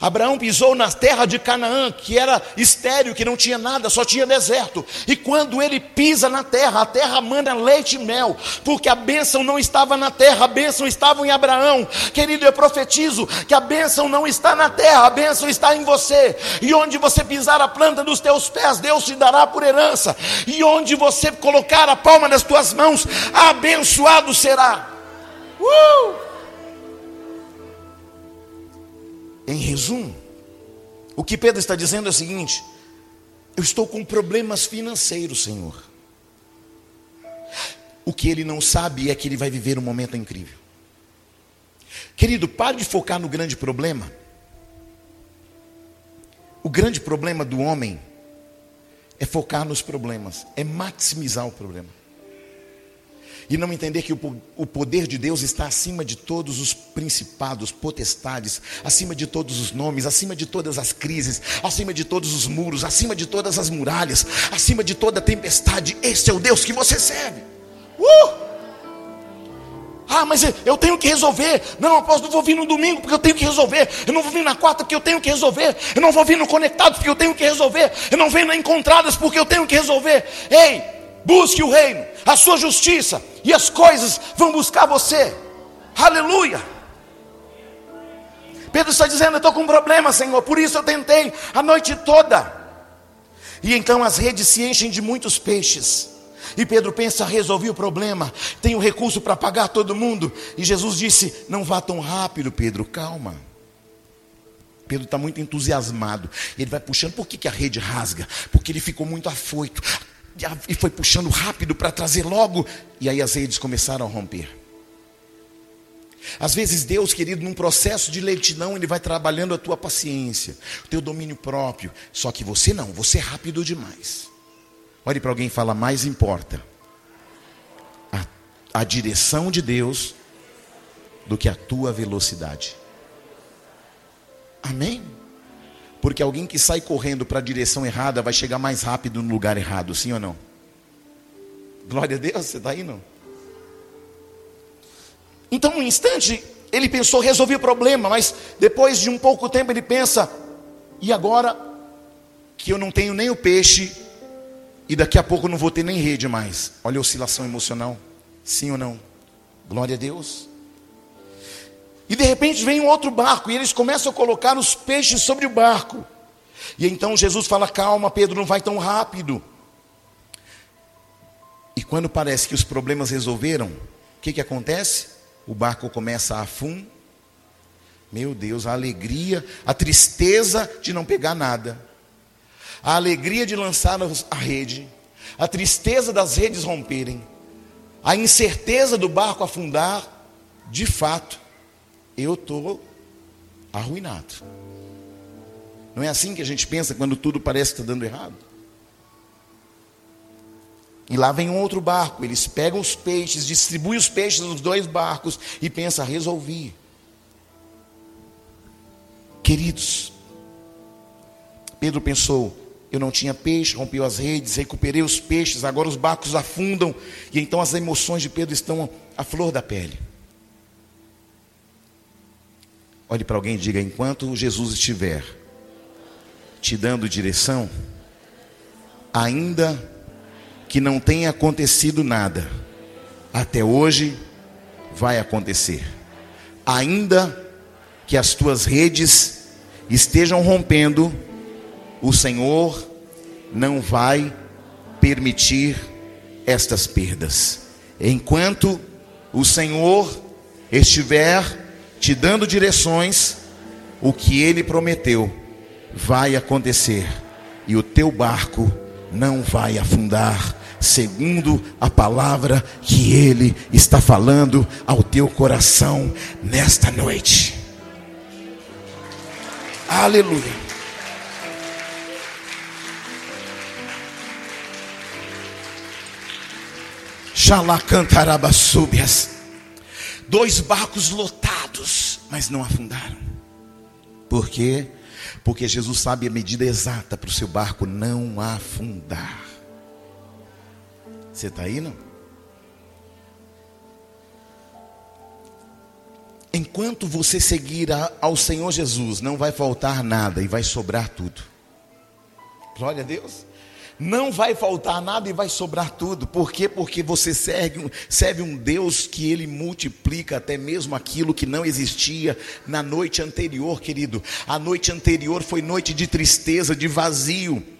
Abraão pisou na terra de Canaã, que era estéril, que não tinha nada, só tinha deserto. E quando ele pisa na terra, a terra manda leite e mel, porque a bênção não estava na terra, a bênção estava em Abraão. Querido, eu profetizo que a bênção não está na terra, a bênção está em você. E onde você pisar a planta dos teus pés, Deus te dará por herança. E onde você colocar a palma das tuas mãos, abençoado será. Uh! Em resumo, o que Pedro está dizendo é o seguinte: eu estou com problemas financeiros, Senhor. O que ele não sabe é que ele vai viver um momento incrível. Querido, pare de focar no grande problema. O grande problema do homem é focar nos problemas, é maximizar o problema e não entender que o, poder de Deus está acima de todos os principados, potestades, acima de todos os nomes, acima de todas as crises, acima de todos os muros, acima de todas as muralhas, acima de toda tempestade. Esse é o Deus que você serve. Uh! Ah, mas eu tenho que resolver. Não, apóstolo, não vou vir no domingo porque eu tenho que resolver. Eu não vou vir na quarta porque eu tenho que resolver. Eu não vou vir no conectado porque eu tenho que resolver. Eu não venho na encontradas porque eu tenho que resolver. Ei, busque o reino, a sua justiça, e as coisas vão buscar você. Aleluia. Pedro está dizendo: Eu estou com um problema, Senhor, por isso eu tentei a noite toda. E então as redes se enchem de muitos peixes. E Pedro pensa: resolvi o problema, tenho recurso para pagar todo mundo. E Jesus disse: Não vá tão rápido, Pedro, calma. Pedro está muito entusiasmado. Ele vai puxando. Por que, que a rede rasga? Porque ele ficou muito afoito e foi puxando rápido para trazer logo, e aí as redes começaram a romper. Às vezes Deus, querido, num processo de leitidão, Ele vai trabalhando a tua paciência, o teu domínio próprio. Só que você não, você é rápido demais. Olhe para alguém e fala, mais importa a a direção de Deus do que a tua velocidade. Amém? Porque alguém que sai correndo para a direção errada vai chegar mais rápido no lugar errado, sim ou não? Glória a Deus, você está aí não? Então, um instante, ele pensou, resolvi o problema, mas depois de um pouco tempo ele pensa, e agora que eu não tenho nem o peixe, e daqui a pouco não vou ter nem rede mais. Olha a oscilação emocional, sim ou não? Glória a Deus. E de repente vem um outro barco, e eles começam a colocar os peixes sobre o barco. E então Jesus fala: Calma, Pedro, não vai tão rápido. E quando parece que os problemas resolveram, o que, que acontece? O barco começa a afundar. Meu Deus, a alegria, a tristeza de não pegar nada, a alegria de lançar a rede, a tristeza das redes romperem, a incerteza do barco afundar, de fato, eu estou arruinado. Não é assim que a gente pensa quando tudo parece estar dando errado? E lá vem um outro barco, eles pegam os peixes, distribuem os peixes nos dois barcos e pensa, resolvi. Queridos, Pedro pensou, eu não tinha peixe, rompeu as redes, recuperei os peixes, agora os barcos afundam, e então as emoções de Pedro estão à flor da pele. Olhe para alguém e diga: enquanto Jesus estiver te dando direção, ainda que não tenha acontecido nada, até hoje vai acontecer. Ainda que as tuas redes estejam rompendo, o Senhor não vai permitir estas perdas. Enquanto o Senhor estiver te dando direções, o que ele prometeu vai acontecer e o teu barco não vai afundar, segundo a palavra que ele está falando ao teu coração nesta noite. Aleluia. Xalacantarabasúbias dois barcos lotados, mas não afundaram. Por quê? Porque Jesus sabe a medida exata para o seu barco não afundar. Você está aí, não? Enquanto você seguir ao Senhor Jesus, não vai faltar nada e vai sobrar tudo. Glória a Deus não vai faltar nada e vai sobrar tudo. Por quê? Porque você serve, serve um Deus que ele multiplica até mesmo aquilo que não existia na noite anterior, querido. A noite anterior foi noite de tristeza, de vazio.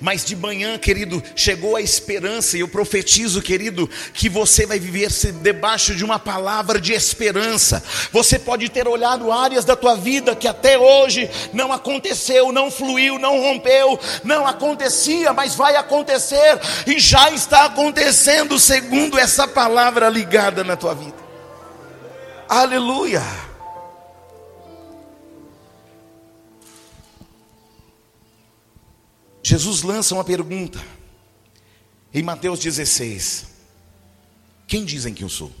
Mas de manhã, querido, chegou a esperança, e eu profetizo, querido, que você vai viver debaixo de uma palavra de esperança. Você pode ter olhado áreas da tua vida que até hoje não aconteceu, não fluiu, não rompeu, não acontecia, mas vai acontecer e já está acontecendo segundo essa palavra ligada na tua vida. Aleluia. Jesus lança uma pergunta em Mateus 16: Quem dizem que eu sou?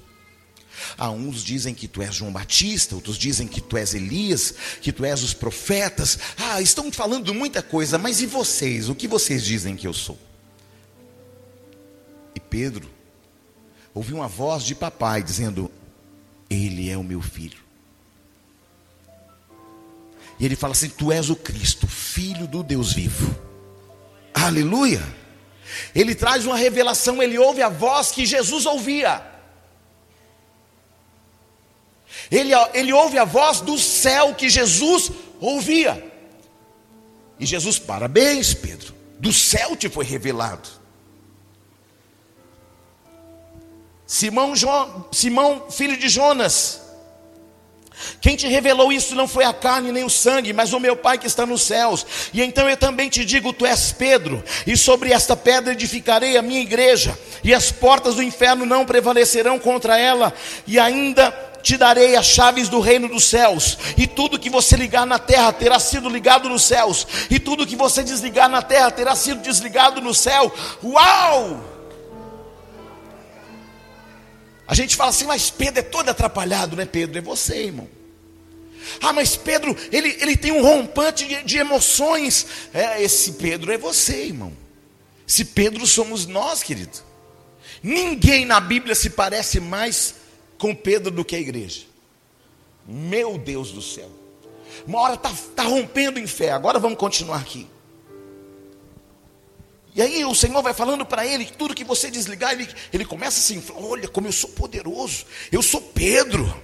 Ah, uns dizem que tu és João Batista, outros dizem que tu és Elias, que tu és os profetas. Ah, estão falando muita coisa, mas e vocês? O que vocês dizem que eu sou? E Pedro ouviu uma voz de papai dizendo: Ele é o meu filho. E ele fala assim: Tu és o Cristo, filho do Deus vivo. Aleluia. Ele traz uma revelação, ele ouve a voz que Jesus ouvia. Ele, ele ouve a voz do céu que Jesus ouvia. E Jesus, parabéns, Pedro, do céu te foi revelado. Simão, Simão filho de Jonas, quem te revelou isso não foi a carne nem o sangue, mas o meu Pai que está nos céus. E então eu também te digo: tu és Pedro, e sobre esta pedra edificarei a minha igreja, e as portas do inferno não prevalecerão contra ela, e ainda te darei as chaves do reino dos céus, e tudo que você ligar na terra terá sido ligado nos céus, e tudo que você desligar na terra terá sido desligado no céu. Uau! A gente fala assim, mas Pedro é todo atrapalhado, né? Pedro é você, irmão. Ah, mas Pedro, ele, ele tem um rompante de, de emoções. É, esse Pedro é você, irmão. Esse Pedro somos nós, querido. Ninguém na Bíblia se parece mais com Pedro do que a igreja. Meu Deus do céu. Uma hora está tá rompendo em fé. Agora vamos continuar aqui. E aí o Senhor vai falando para ele, tudo que você desligar, ele, ele começa assim, olha como eu sou poderoso, eu sou Pedro,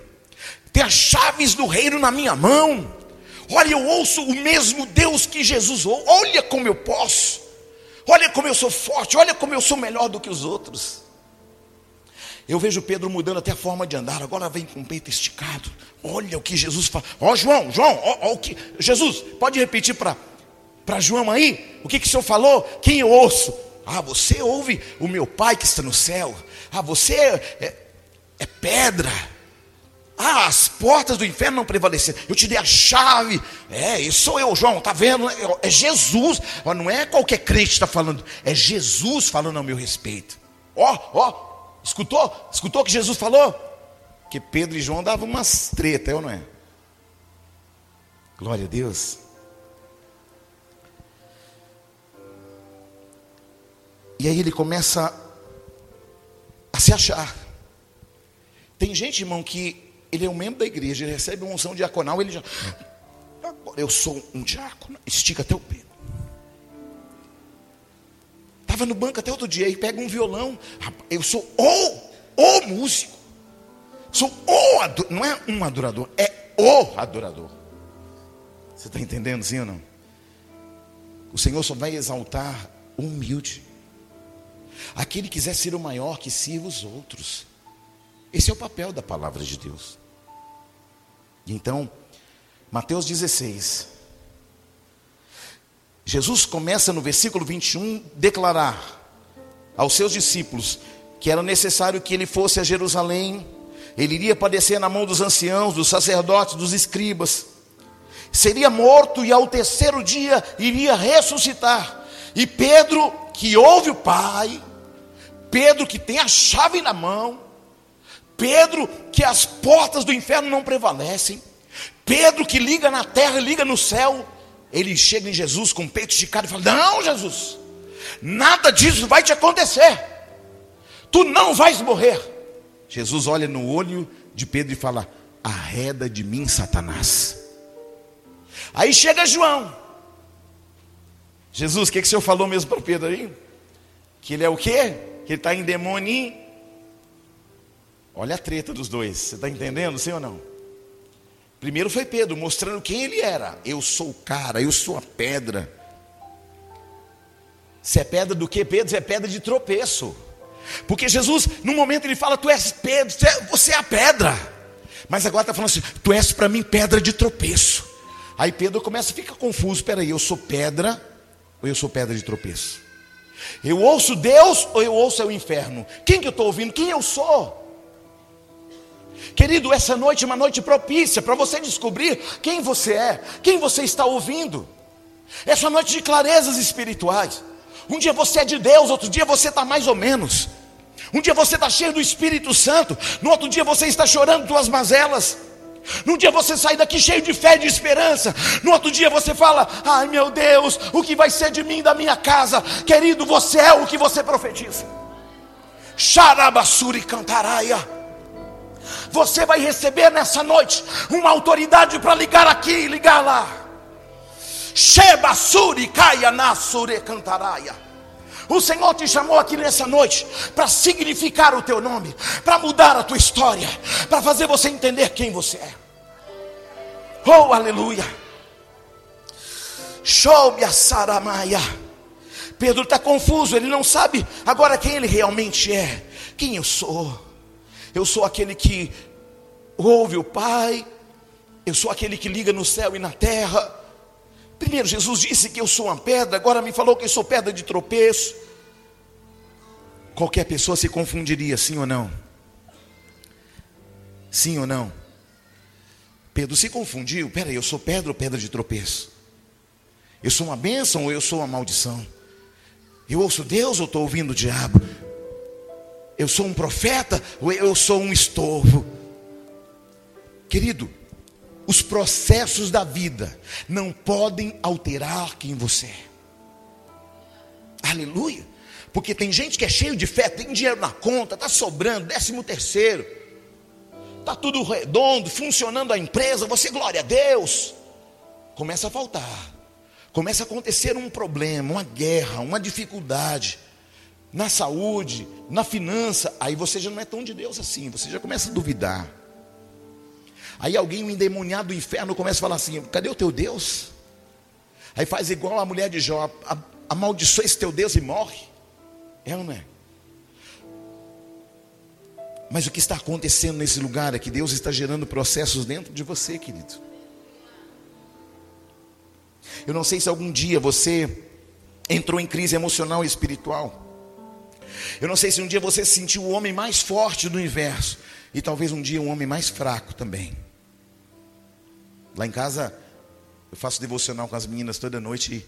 tem as chaves do reino na minha mão, olha, eu ouço o mesmo Deus que Jesus olha como eu posso, olha como eu sou forte, olha como eu sou melhor do que os outros. Eu vejo Pedro mudando até a forma de andar, agora vem com o peito esticado, olha o que Jesus fala, ó João, João, ó, ó o que, Jesus, pode repetir para para João aí, o que, que o senhor falou? Quem eu ouço? Ah, você ouve o meu pai que está no céu. Ah, você é, é, pedra. Ah, as portas do inferno não prevaleceram. Eu te dei a chave. É, isso sou eu, João, tá vendo? É, é Jesus. Não é qualquer crente está falando. É Jesus falando ao meu respeito. Ó, ó, escutou? Escutou o que Jesus falou? Que Pedro e João davam umas treta, eu não é? Glória a Deus. E aí ele começa a se achar. Tem gente, irmão, que ele é um membro da igreja, ele recebe uma unção diaconal, ele já. Agora eu sou um diácono, estica até o pé. Estava no banco até outro dia, e pega um violão. Eu sou o, o músico. Sou o adorador. Não é um adorador, é o adorador. Você está entendendo, sim ou não? O Senhor só vai exaltar o humilde. Aquele que quiser ser o maior, que sirva os outros. Esse é o papel da palavra de Deus. Então, Mateus 16. Jesus começa no versículo 21 declarar aos seus discípulos que era necessário que ele fosse a Jerusalém, ele iria padecer na mão dos anciãos, dos sacerdotes, dos escribas, seria morto e ao terceiro dia iria ressuscitar. E Pedro, que ouve o Pai, Pedro que tem a chave na mão, Pedro que as portas do inferno não prevalecem, Pedro que liga na terra e liga no céu, ele chega em Jesus com peito esticado e fala: Não, Jesus, nada disso vai te acontecer, tu não vais morrer. Jesus olha no olho de Pedro e fala: Arreda de mim, Satanás. Aí chega João. Jesus, o que, que o senhor falou mesmo para Pedro aí? Que ele é o quê? que ele está em demônio. Olha a treta dos dois, você está entendendo, sim ou não? Primeiro foi Pedro, mostrando quem ele era. Eu sou o cara, eu sou a pedra. Se é pedra do que, Pedro? Você é pedra de tropeço. Porque Jesus, no momento, ele fala: Tu és Pedro, você é a pedra. Mas agora está falando assim: Tu és para mim pedra de tropeço. Aí Pedro começa a ficar confuso: Espera aí, eu sou pedra ou eu sou pedra de tropeço? Eu ouço Deus ou eu ouço o inferno? Quem que eu estou ouvindo? Quem eu sou? Querido, essa noite é uma noite propícia para você descobrir quem você é, quem você está ouvindo. Essa noite de clarezas espirituais. Um dia você é de Deus, outro dia você está mais ou menos. Um dia você está cheio do Espírito Santo, no outro dia você está chorando suas mazelas. Num dia você sai daqui cheio de fé e de esperança. No outro dia você fala: Ai meu Deus, o que vai ser de mim da minha casa? Querido, você é o que você profetiza. Xarabassuri cantaraia. Você vai receber nessa noite uma autoridade para ligar aqui e ligar lá. Shebasuri caia nasure cantaraia. O Senhor te chamou aqui nessa noite para significar o teu nome, para mudar a tua história, para fazer você entender quem você é. Oh, aleluia! Show me a Saramaia. Pedro está confuso, ele não sabe agora quem ele realmente é. Quem eu sou? Eu sou aquele que ouve o Pai, eu sou aquele que liga no céu e na terra. Primeiro, Jesus disse que eu sou uma pedra, agora me falou que eu sou pedra de tropeço. Qualquer pessoa se confundiria, sim ou não? Sim ou não? Pedro se confundiu. Peraí, eu sou pedra ou pedra de tropeço? Eu sou uma bênção ou eu sou uma maldição? Eu ouço Deus ou estou ouvindo o diabo? eu sou um profeta ou eu sou um estorvo. Querido, os processos da vida não podem alterar quem você é. Aleluia. Porque tem gente que é cheio de fé, tem dinheiro na conta, está sobrando, décimo terceiro, está tudo redondo, funcionando a empresa, você glória a Deus. Começa a faltar, começa a acontecer um problema, uma guerra, uma dificuldade na saúde, na finança, aí você já não é tão de Deus assim, você já começa a duvidar. Aí alguém, um endemoniado do inferno, começa a falar assim: cadê o teu Deus? Aí faz igual a mulher de Jó, amaldiçoa esse teu Deus e morre. É ou não é? Mas o que está acontecendo nesse lugar é que Deus está gerando processos dentro de você, querido. Eu não sei se algum dia você entrou em crise emocional e espiritual. Eu não sei se um dia você se sentiu o homem mais forte do universo e talvez um dia um homem mais fraco também. Lá em casa eu faço devocional com as meninas toda noite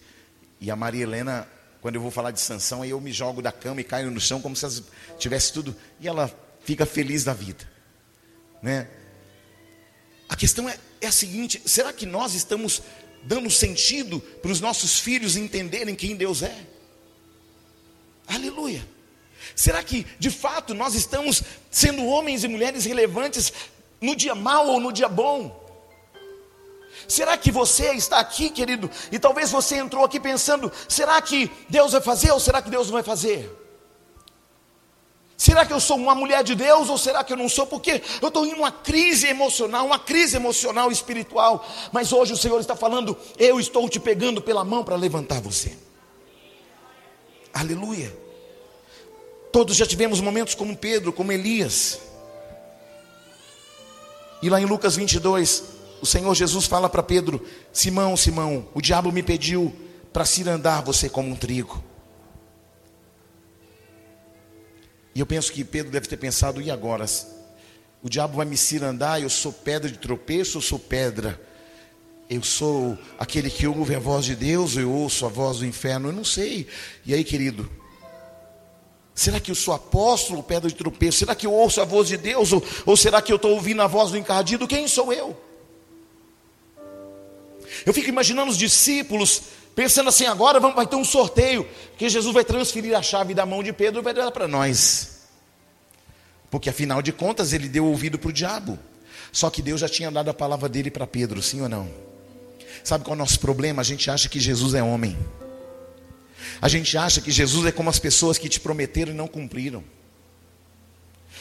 e, e a Maria Helena quando eu vou falar de sanção, aí eu me jogo da cama e caio no chão como se tivesse tudo. E ela fica feliz da vida. Né? A questão é, é a seguinte: será que nós estamos dando sentido para os nossos filhos entenderem quem Deus é? Aleluia. Será que de fato nós estamos sendo homens e mulheres relevantes no dia mau ou no dia bom? Será que você está aqui, querido, e talvez você entrou aqui pensando: será que Deus vai fazer ou será que Deus não vai fazer? Será que eu sou uma mulher de Deus ou será que eu não sou? Porque eu estou em uma crise emocional, uma crise emocional espiritual. Mas hoje o Senhor está falando: eu estou te pegando pela mão para levantar você. Aleluia. Todos já tivemos momentos como Pedro, como Elias. E lá em Lucas 22, o Senhor Jesus fala para Pedro: Simão, Simão, o diabo me pediu para cirandar você como um trigo. E eu penso que Pedro deve ter pensado: e agora? O diabo vai me cirandar, eu sou pedra de tropeço, eu sou pedra. Eu sou aquele que ouve a voz de Deus, eu ouço a voz do inferno, eu não sei. E aí, querido, Será que eu sou apóstolo, pedra de tropeço? Será que eu ouço a voz de Deus? Ou, ou será que eu estou ouvindo a voz do encardido? Quem sou eu? Eu fico imaginando os discípulos pensando assim: agora vai ter um sorteio, que Jesus vai transferir a chave da mão de Pedro e vai dar para nós. Porque afinal de contas ele deu ouvido para o diabo. Só que Deus já tinha dado a palavra dele para Pedro, sim ou não? Sabe qual é o nosso problema? A gente acha que Jesus é homem. A gente acha que Jesus é como as pessoas que te prometeram e não cumpriram.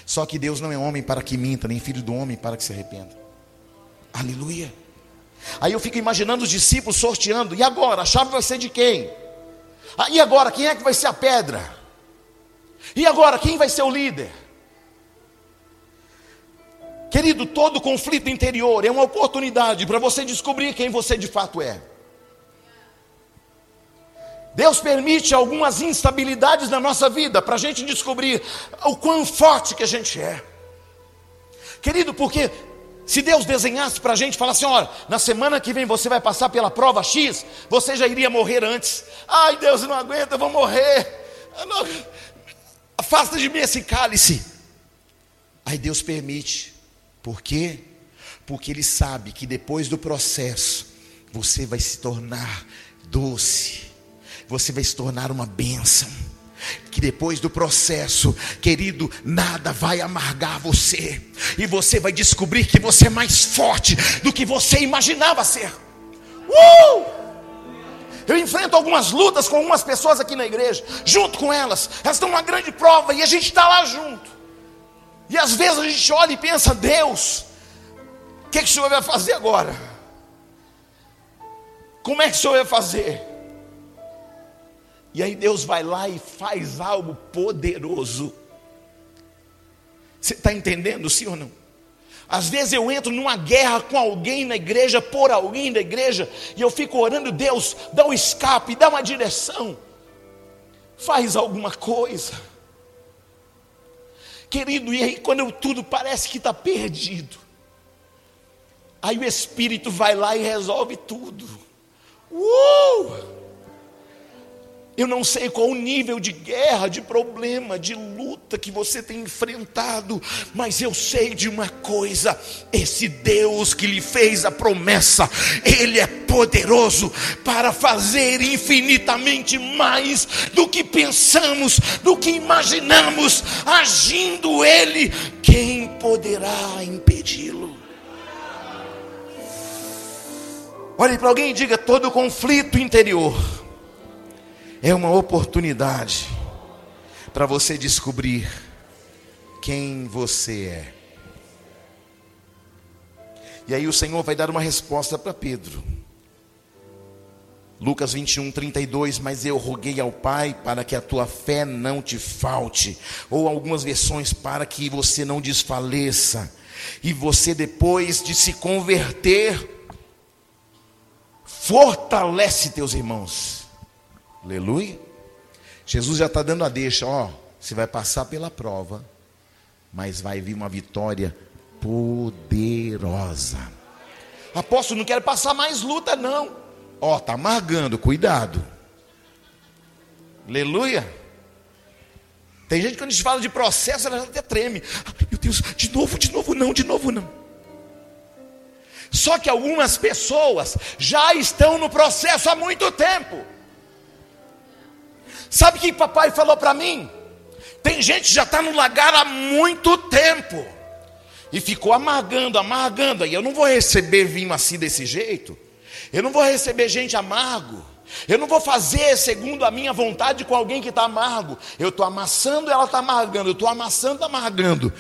Só que Deus não é homem para que minta, nem filho do homem para que se arrependa. Aleluia. Aí eu fico imaginando os discípulos sorteando. E agora? A chave vai ser de quem? Ah, e agora? Quem é que vai ser a pedra? E agora? Quem vai ser o líder? Querido, todo conflito interior é uma oportunidade para você descobrir quem você de fato é. Deus permite algumas instabilidades na nossa vida para a gente descobrir o quão forte que a gente é. Querido, porque se Deus desenhasse para a gente, falasse: olha, na semana que vem você vai passar pela prova X, você já iria morrer antes. Ai, Deus, eu não aguento, eu vou morrer. Não... Afasta de mim esse cálice. Aí Deus permite. Por quê? Porque Ele sabe que depois do processo, você vai se tornar doce, você vai se tornar uma bênção que depois do processo, querido, nada vai amargar você, e você vai descobrir que você é mais forte do que você imaginava ser. Uh! Eu enfrento algumas lutas com algumas pessoas aqui na igreja, junto com elas, elas estão numa grande prova e a gente está lá junto. E às vezes a gente olha e pensa: Deus, o que, que o Senhor vai fazer agora? Como é que o Senhor vai fazer? E aí Deus vai lá e faz algo poderoso. Você está entendendo, sim ou não? Às vezes eu entro numa guerra com alguém na igreja, por alguém da igreja, e eu fico orando, Deus, dá um escape, dá uma direção, faz alguma coisa. Querido, e aí quando eu, tudo parece que está perdido, aí o Espírito vai lá e resolve tudo. Uh! Eu não sei qual o nível de guerra, de problema, de luta que você tem enfrentado, mas eu sei de uma coisa: esse Deus que lhe fez a promessa, Ele é poderoso para fazer infinitamente mais do que pensamos, do que imaginamos, agindo Ele, quem poderá impedi-lo? Olhe para alguém e diga: todo conflito interior é uma oportunidade para você descobrir quem você é. E aí o Senhor vai dar uma resposta para Pedro. Lucas 21, 32, mas eu roguei ao Pai para que a tua fé não te falte, ou algumas versões para que você não desfaleça, e você depois de se converter, fortalece teus irmãos. Aleluia. Jesus já está dando a deixa, ó, você vai passar pela prova, mas vai vir uma vitória poderosa. Apóstolo, não quero passar mais luta, não. Ó, tá amargando, cuidado. Aleluia. Tem gente que quando a gente fala de processo, ela até treme. Ai, meu Deus, de novo, de novo não, de novo não. Só que algumas pessoas já estão no processo há muito tempo. Sabe o que papai falou para mim? Tem gente que já está no lagar há muito tempo. E ficou amargando, amargando. Aí eu não vou receber vinho assim desse jeito. Eu não vou receber gente amargo. Eu não vou fazer segundo a minha vontade com alguém que está amargo. Eu estou amassando, ela está amargando. Eu estou amassando, está amargando.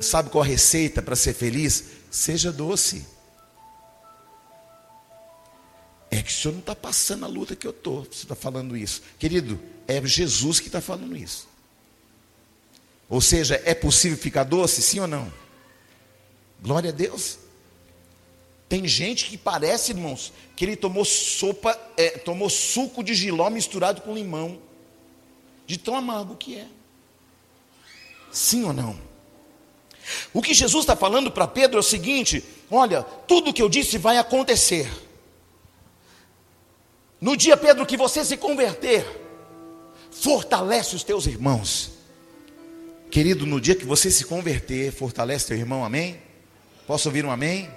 Sabe qual a receita para ser feliz? Seja doce. É que o senhor não está passando a luta que eu estou. Você está falando isso. Querido, é Jesus que está falando isso. Ou seja, é possível ficar doce, sim ou não? Glória a Deus. Tem gente que parece, irmãos, que ele tomou sopa, é, tomou suco de giló misturado com limão, de tão amargo que é. Sim ou não? O que Jesus está falando para Pedro é o seguinte: olha, tudo que eu disse vai acontecer. No dia, Pedro, que você se converter, fortalece os teus irmãos. Querido, no dia que você se converter, fortalece teu irmão, amém? Posso ouvir um amém? amém.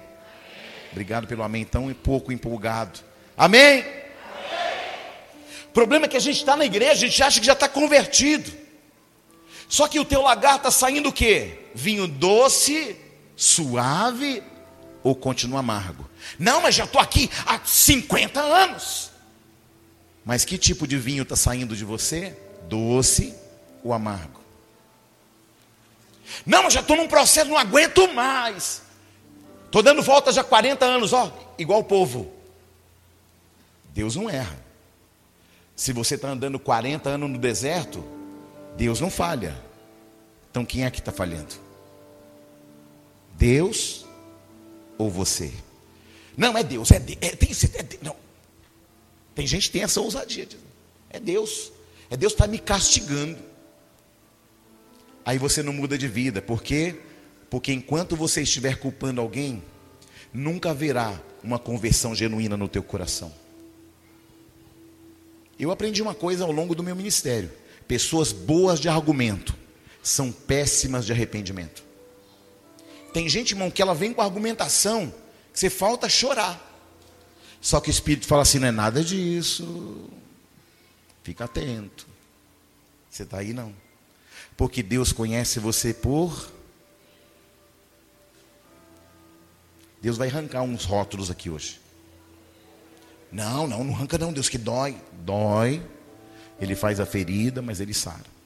Obrigado pelo amém tão pouco empolgado. Amém? O problema é que a gente está na igreja, a gente acha que já está convertido. Só que o teu lagar está saindo o quê? Vinho doce, suave ou continua amargo? Não, mas já estou aqui há 50 anos. Mas que tipo de vinho está saindo de você? Doce ou amargo? Não, já estou num processo, não aguento mais. Estou dando volta já há 40 anos, ó, igual o povo. Deus não erra. Se você está andando 40 anos no deserto, Deus não falha. Então quem é que está falhando? Deus ou você? Não, é Deus, é, é, tem, é, não, tem gente que tem essa ousadia. É Deus. É Deus está me castigando. Aí você não muda de vida. Por quê? Porque enquanto você estiver culpando alguém, nunca haverá uma conversão genuína no teu coração. Eu aprendi uma coisa ao longo do meu ministério: pessoas boas de argumento são péssimas de arrependimento. Tem gente, irmão, que ela vem com argumentação que você falta chorar. Só que o Espírito fala assim: não é nada disso. Fica atento. Você está aí não? Porque Deus conhece você por. Deus vai arrancar uns rótulos aqui hoje. Não, não, não arranca não, Deus que dói. Dói. Ele faz a ferida, mas ele sara.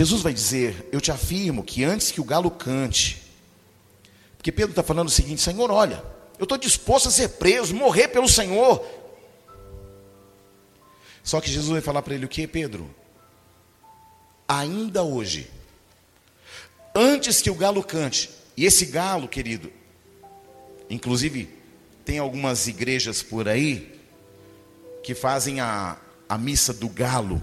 Jesus vai dizer: Eu te afirmo que antes que o galo cante, porque Pedro está falando o seguinte: Senhor, olha, eu estou disposto a ser preso, morrer pelo Senhor. Só que Jesus vai falar para ele o que, Pedro? Ainda hoje, antes que o galo cante, e esse galo, querido, inclusive tem algumas igrejas por aí que fazem a, a missa do galo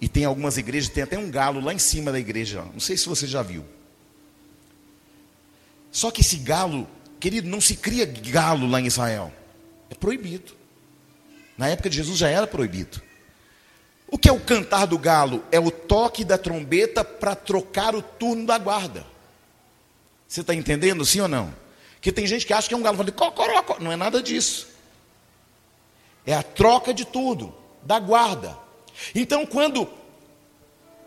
e tem algumas igrejas, tem até um galo lá em cima da igreja. Não sei se você já viu. Só que esse galo, Querido, não se cria galo lá em Israel. É proibido. Na época de Jesus já era proibido. O que é o cantar do galo? É o toque da trombeta para trocar o turno da guarda. Você está entendendo, sim ou não? Que tem gente que acha que é um galo falando, não é nada disso. É a troca de tudo, da guarda. Então, quando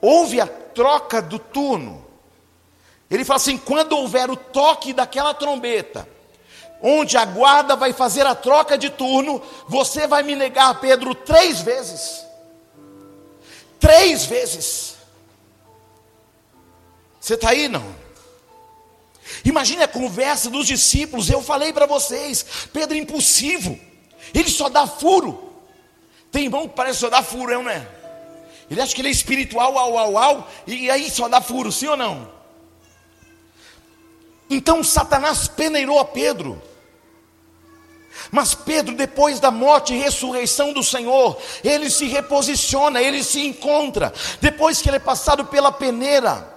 houve a troca do turno, ele fala assim: quando houver o toque daquela trombeta, onde a guarda vai fazer a troca de turno, você vai me negar, Pedro, três vezes. Três vezes. Você está aí, não? Imagine a conversa dos discípulos. Eu falei para vocês, Pedro impossível. Ele só dá furo. Tem irmão que parece só dar furo, não é? Ele acha que ele é espiritual, au, au, au, e aí só dá furo, sim ou não? Então Satanás peneirou a Pedro. Mas Pedro, depois da morte e ressurreição do Senhor, ele se reposiciona, ele se encontra. Depois que ele é passado pela peneira,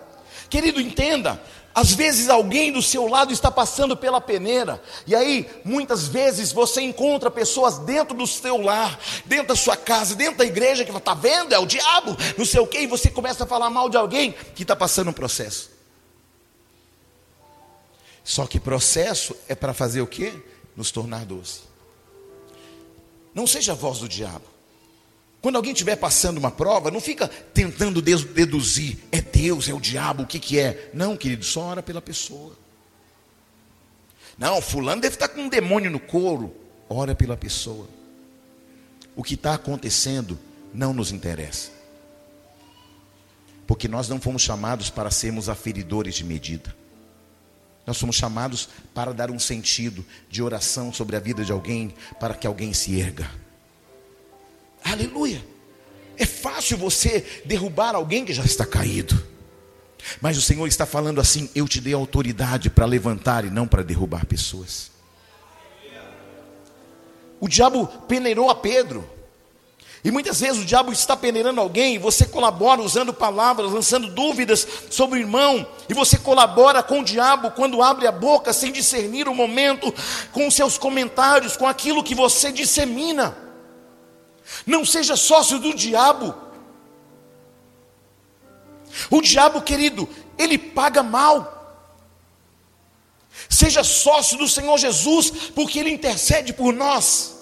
querido, entenda. Às vezes alguém do seu lado está passando pela peneira, e aí muitas vezes você encontra pessoas dentro do seu lar, dentro da sua casa, dentro da igreja, que está vendo, é o diabo, não sei o que, e você começa a falar mal de alguém que está passando um processo. Só que processo é para fazer o quê? nos tornar doce. Não seja a voz do diabo. Quando alguém estiver passando uma prova, não fica tentando deduzir, é Deus, é o diabo, o que, que é. Não, querido, só ora pela pessoa. Não, fulano deve estar com um demônio no couro. Ora pela pessoa. O que está acontecendo não nos interessa. Porque nós não fomos chamados para sermos aferidores de medida. Nós somos chamados para dar um sentido de oração sobre a vida de alguém, para que alguém se erga. Aleluia! É fácil você derrubar alguém que já está caído. Mas o Senhor está falando assim: eu te dei autoridade para levantar e não para derrubar pessoas. O diabo peneirou a Pedro. E muitas vezes o diabo está peneirando alguém, você colabora usando palavras, lançando dúvidas sobre o irmão, e você colabora com o diabo quando abre a boca sem discernir o momento, com seus comentários, com aquilo que você dissemina. Não seja sócio do diabo. O diabo, querido, ele paga mal. Seja sócio do Senhor Jesus, porque ele intercede por nós.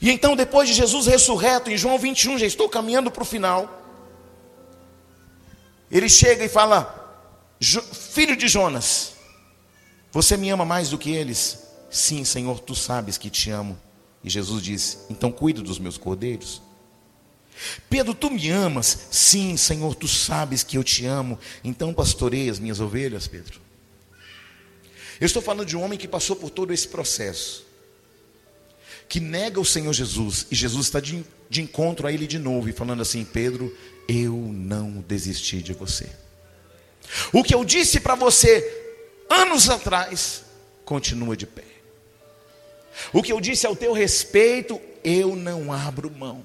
E então, depois de Jesus ressurreto, em João 21, já estou caminhando para o final. Ele chega e fala: Filho de Jonas, você me ama mais do que eles? Sim, Senhor, tu sabes que te amo. E Jesus disse: Então cuida dos meus cordeiros. Pedro, tu me amas? Sim, Senhor, tu sabes que eu te amo. Então pastorei as minhas ovelhas, Pedro. Eu estou falando de um homem que passou por todo esse processo que nega o Senhor Jesus, e Jesus está de, de encontro a ele de novo, e falando assim: Pedro, eu não desisti de você. O que eu disse para você anos atrás, continua de pé. O que eu disse ao teu respeito, eu não abro mão.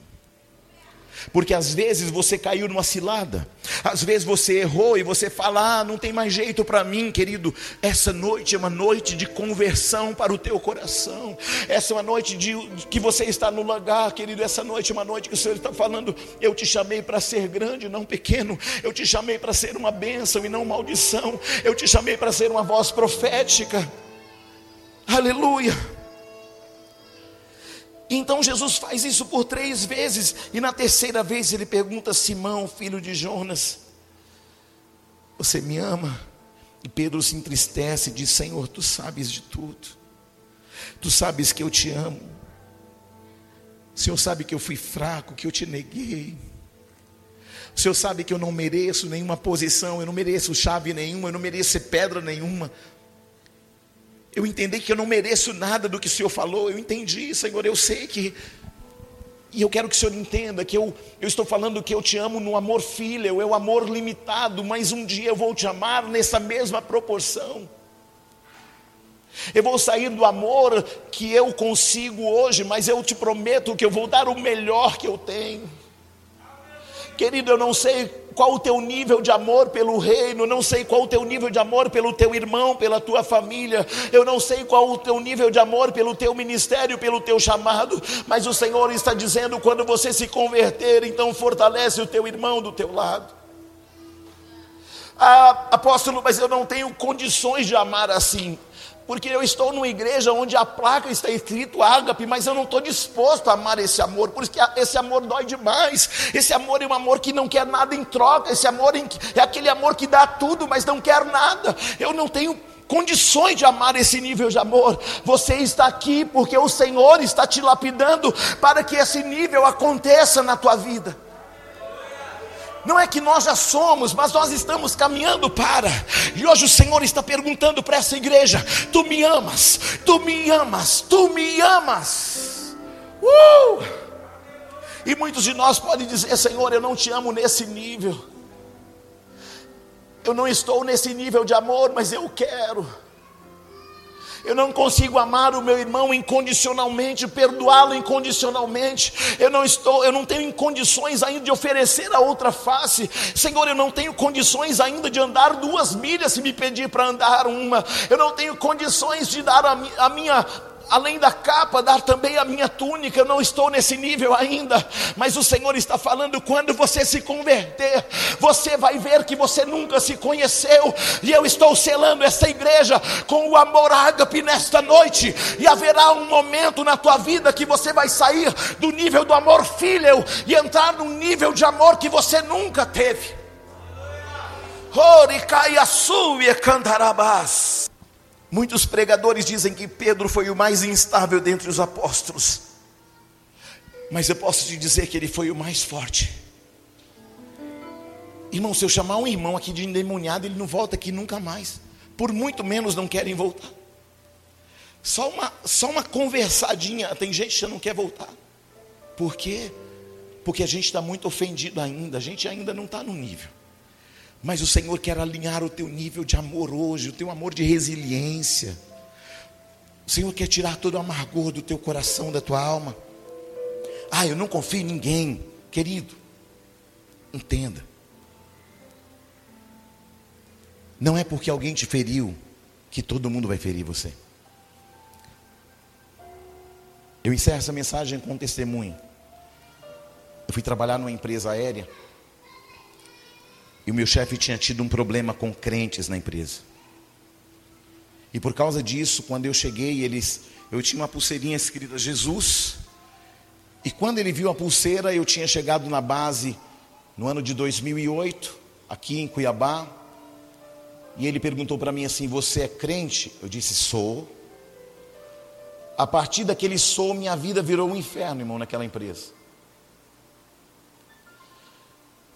Porque às vezes você caiu numa cilada, às vezes você errou e você fala: ah, não tem mais jeito para mim, querido. Essa noite é uma noite de conversão para o teu coração. Essa é uma noite de, que você está no lugar, querido. Essa noite é uma noite que o Senhor está falando: eu te chamei para ser grande, não pequeno. Eu te chamei para ser uma bênção e não maldição. Eu te chamei para ser uma voz profética. Aleluia. Então Jesus faz isso por três vezes, e na terceira vez ele pergunta: Simão, filho de Jonas, você me ama? E Pedro se entristece e diz: Senhor, tu sabes de tudo, tu sabes que eu te amo, o Senhor sabe que eu fui fraco, que eu te neguei. O Senhor sabe que eu não mereço nenhuma posição, eu não mereço chave nenhuma, eu não mereço pedra nenhuma, eu entendi que eu não mereço nada do que o Senhor falou. Eu entendi, Senhor, eu sei que. E eu quero que o Senhor entenda que eu, eu estou falando que eu te amo no amor filho, é o amor limitado, mas um dia eu vou te amar nessa mesma proporção. Eu vou sair do amor que eu consigo hoje, mas eu te prometo que eu vou dar o melhor que eu tenho. Querido, eu não sei qual o teu nível de amor pelo reino, não sei qual o teu nível de amor pelo teu irmão, pela tua família, eu não sei qual o teu nível de amor pelo teu ministério, pelo teu chamado, mas o Senhor está dizendo: quando você se converter, então fortalece o teu irmão do teu lado. Ah, apóstolo, mas eu não tenho condições de amar assim porque eu estou numa igreja onde a placa está escrito ágape, mas eu não estou disposto a amar esse amor, porque esse amor dói demais. Esse amor é um amor que não quer nada em troca, esse amor é aquele amor que dá tudo, mas não quer nada. Eu não tenho condições de amar esse nível de amor. Você está aqui porque o Senhor está te lapidando para que esse nível aconteça na tua vida. Não é que nós já somos, mas nós estamos caminhando para. E hoje o Senhor está perguntando para essa igreja: Tu me amas, tu me amas, tu me amas. Uh! E muitos de nós podem dizer: Senhor, eu não te amo nesse nível. Eu não estou nesse nível de amor, mas eu quero. Eu não consigo amar o meu irmão incondicionalmente, perdoá-lo incondicionalmente. Eu não estou, eu não tenho condições ainda de oferecer a outra face. Senhor, eu não tenho condições ainda de andar duas milhas se me pedir para andar uma. Eu não tenho condições de dar a, a minha além da capa, dar também a minha túnica. Eu não estou nesse nível ainda, mas o Senhor está falando: quando você se converter, você vai ver que você nunca se conheceu, e eu estou selando essa igreja com o amor ágape nesta noite, e haverá um momento na tua vida que você vai sair do nível do amor filho e entrar num nível de amor que você nunca teve. Oricaiaçu e cantarabás. Muitos pregadores dizem que Pedro foi o mais instável dentre os apóstolos, mas eu posso te dizer que ele foi o mais forte. Irmão, se eu chamar um irmão aqui de endemoniado, ele não volta aqui nunca mais. Por muito menos não querem voltar. Só uma, só uma conversadinha, tem gente que não quer voltar. Por quê? Porque a gente está muito ofendido ainda, a gente ainda não está no nível. Mas o Senhor quer alinhar o teu nível de amor hoje, o teu amor de resiliência. O Senhor quer tirar todo o amargor do teu coração, da tua alma. Ah, eu não confio em ninguém, querido. Entenda. Não é porque alguém te feriu que todo mundo vai ferir você. Eu encerro essa mensagem com um testemunho. Eu fui trabalhar numa empresa aérea e o meu chefe tinha tido um problema com crentes na empresa. E por causa disso, quando eu cheguei, eles, eu tinha uma pulseirinha escrita Jesus. E quando ele viu a pulseira, eu tinha chegado na base no ano de 2008, aqui em Cuiabá. E ele perguntou para mim assim: Você é crente? Eu disse: Sou. A partir daquele sou, minha vida virou um inferno, irmão, naquela empresa.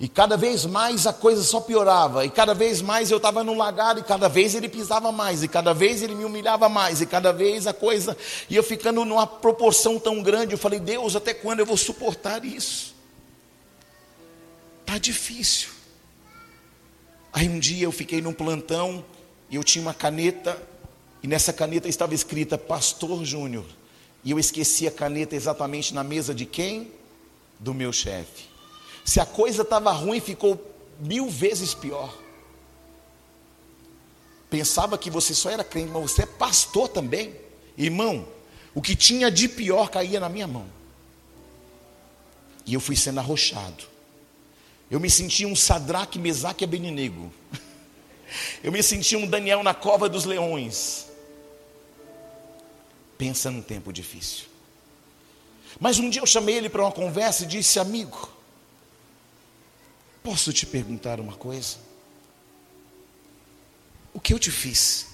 E cada vez mais a coisa só piorava, e cada vez mais eu estava no lagar, e cada vez ele pisava mais, e cada vez ele me humilhava mais, e cada vez a coisa ia ficando numa proporção tão grande. Eu falei, Deus, até quando eu vou suportar isso? Tá difícil. Aí um dia eu fiquei num plantão e eu tinha uma caneta, e nessa caneta estava escrita Pastor Júnior. E eu esqueci a caneta exatamente na mesa de quem? Do meu chefe. Se a coisa estava ruim, ficou mil vezes pior. Pensava que você só era crente, mas você é pastor também. Irmão, o que tinha de pior caía na minha mão. E eu fui sendo arrochado. Eu me sentia um Sadraque, Mesaque e Abednego. Eu me sentia um Daniel na cova dos leões. Pensa num tempo difícil. Mas um dia eu chamei ele para uma conversa e disse: Amigo, Posso te perguntar uma coisa? O que eu te fiz?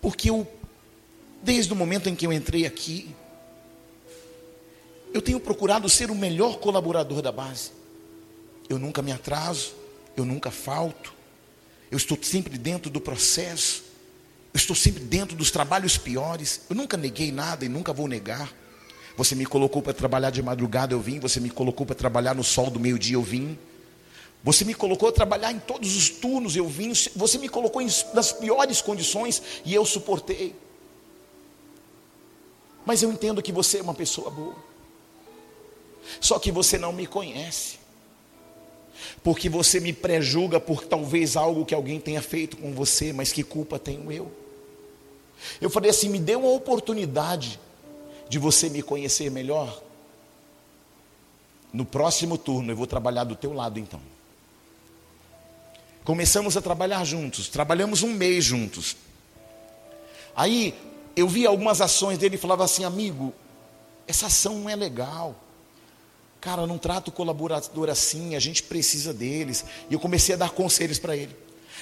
Porque eu, desde o momento em que eu entrei aqui, eu tenho procurado ser o melhor colaborador da base. Eu nunca me atraso, eu nunca falto, eu estou sempre dentro do processo, eu estou sempre dentro dos trabalhos piores, eu nunca neguei nada e nunca vou negar. Você me colocou para trabalhar de madrugada, eu vim. Você me colocou para trabalhar no sol do meio-dia, eu vim. Você me colocou a trabalhar em todos os turnos, eu vim. Você me colocou nas piores condições e eu suportei. Mas eu entendo que você é uma pessoa boa. Só que você não me conhece. Porque você me prejulga por talvez algo que alguém tenha feito com você, mas que culpa tenho eu? Eu falei assim: me dê uma oportunidade de você me conhecer melhor. No próximo turno eu vou trabalhar do teu lado então. Começamos a trabalhar juntos, trabalhamos um mês juntos. Aí eu vi algumas ações dele e falava assim, amigo, essa ação não é legal. Cara, não trata o colaborador assim, a gente precisa deles. E eu comecei a dar conselhos para ele.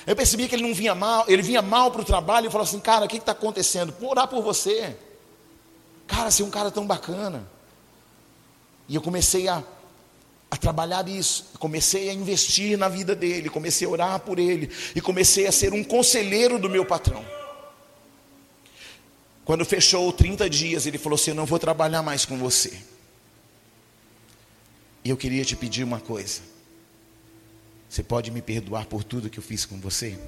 Eu percebi que ele não vinha mal, ele vinha mal para o trabalho e falava assim, cara, o que está acontecendo? Vou orar por você. Cara, você é um cara tão bacana. E eu comecei a a trabalhar isso, comecei a investir na vida dele, comecei a orar por ele e comecei a ser um conselheiro do meu patrão. Quando fechou 30 dias, ele falou assim: Eu não vou trabalhar mais com você. E eu queria te pedir uma coisa. Você pode me perdoar por tudo que eu fiz com você?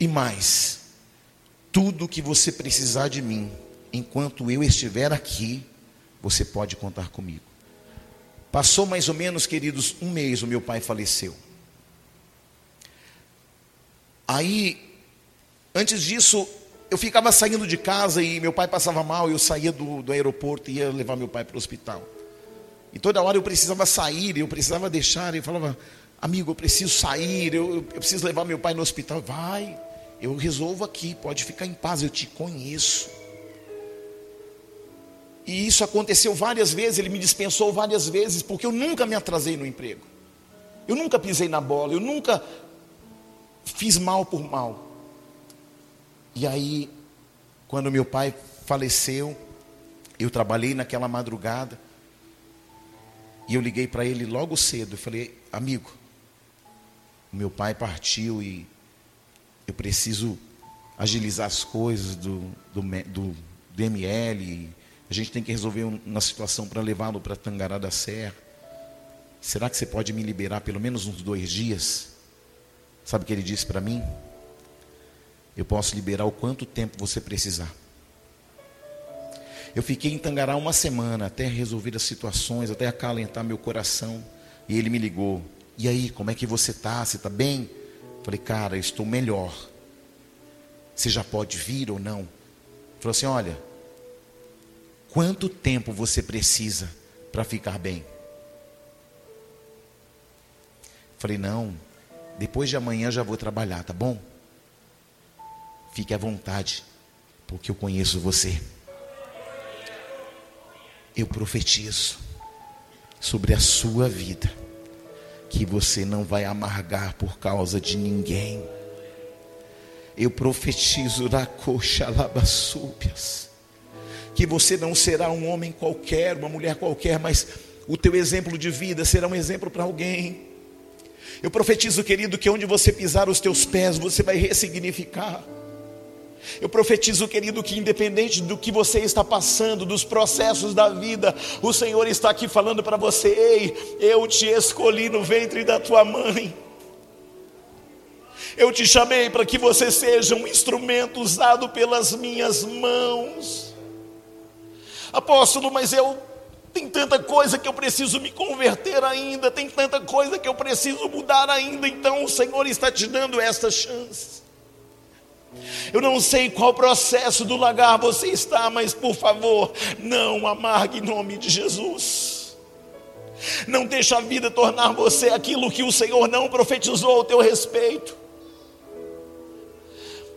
E mais, tudo que você precisar de mim, enquanto eu estiver aqui, você pode contar comigo. Passou mais ou menos, queridos, um mês, o meu pai faleceu. Aí, antes disso, eu ficava saindo de casa e meu pai passava mal, eu saía do, do aeroporto e ia levar meu pai para o hospital. E toda hora eu precisava sair, eu precisava deixar, eu falava, amigo, eu preciso sair, eu, eu preciso levar meu pai no hospital. Vai, eu resolvo aqui, pode ficar em paz, eu te conheço. E isso aconteceu várias vezes, ele me dispensou várias vezes, porque eu nunca me atrasei no emprego. Eu nunca pisei na bola, eu nunca fiz mal por mal. E aí, quando meu pai faleceu, eu trabalhei naquela madrugada. E eu liguei para ele logo cedo. Eu falei, amigo, meu pai partiu e eu preciso agilizar as coisas do, do, do, do ML. A gente tem que resolver uma situação para levá-lo para Tangará da Serra. Será que você pode me liberar pelo menos uns dois dias? Sabe o que ele disse para mim? Eu posso liberar o quanto tempo você precisar. Eu fiquei em Tangará uma semana até resolver as situações, até acalentar meu coração. E ele me ligou. E aí, como é que você está? Você está bem? Falei, cara, estou melhor. Você já pode vir ou não? Ele falou assim: olha, Quanto tempo você precisa para ficar bem? Falei, não, depois de amanhã já vou trabalhar, tá bom? Fique à vontade, porque eu conheço você. Eu profetizo sobre a sua vida que você não vai amargar por causa de ninguém. Eu profetizo na coxa labassúbias que você não será um homem qualquer, uma mulher qualquer, mas o teu exemplo de vida será um exemplo para alguém. Eu profetizo, querido, que onde você pisar os teus pés, você vai ressignificar. Eu profetizo, querido, que independente do que você está passando, dos processos da vida, o Senhor está aqui falando para você: ei, eu te escolhi no ventre da tua mãe. Eu te chamei para que você seja um instrumento usado pelas minhas mãos. Apóstolo, mas eu tem tanta coisa que eu preciso me converter ainda, tem tanta coisa que eu preciso mudar ainda, então o Senhor está te dando esta chance. Eu não sei qual processo do lagar você está, mas por favor, não amargue em nome de Jesus. Não deixe a vida tornar você aquilo que o Senhor não profetizou ao teu respeito.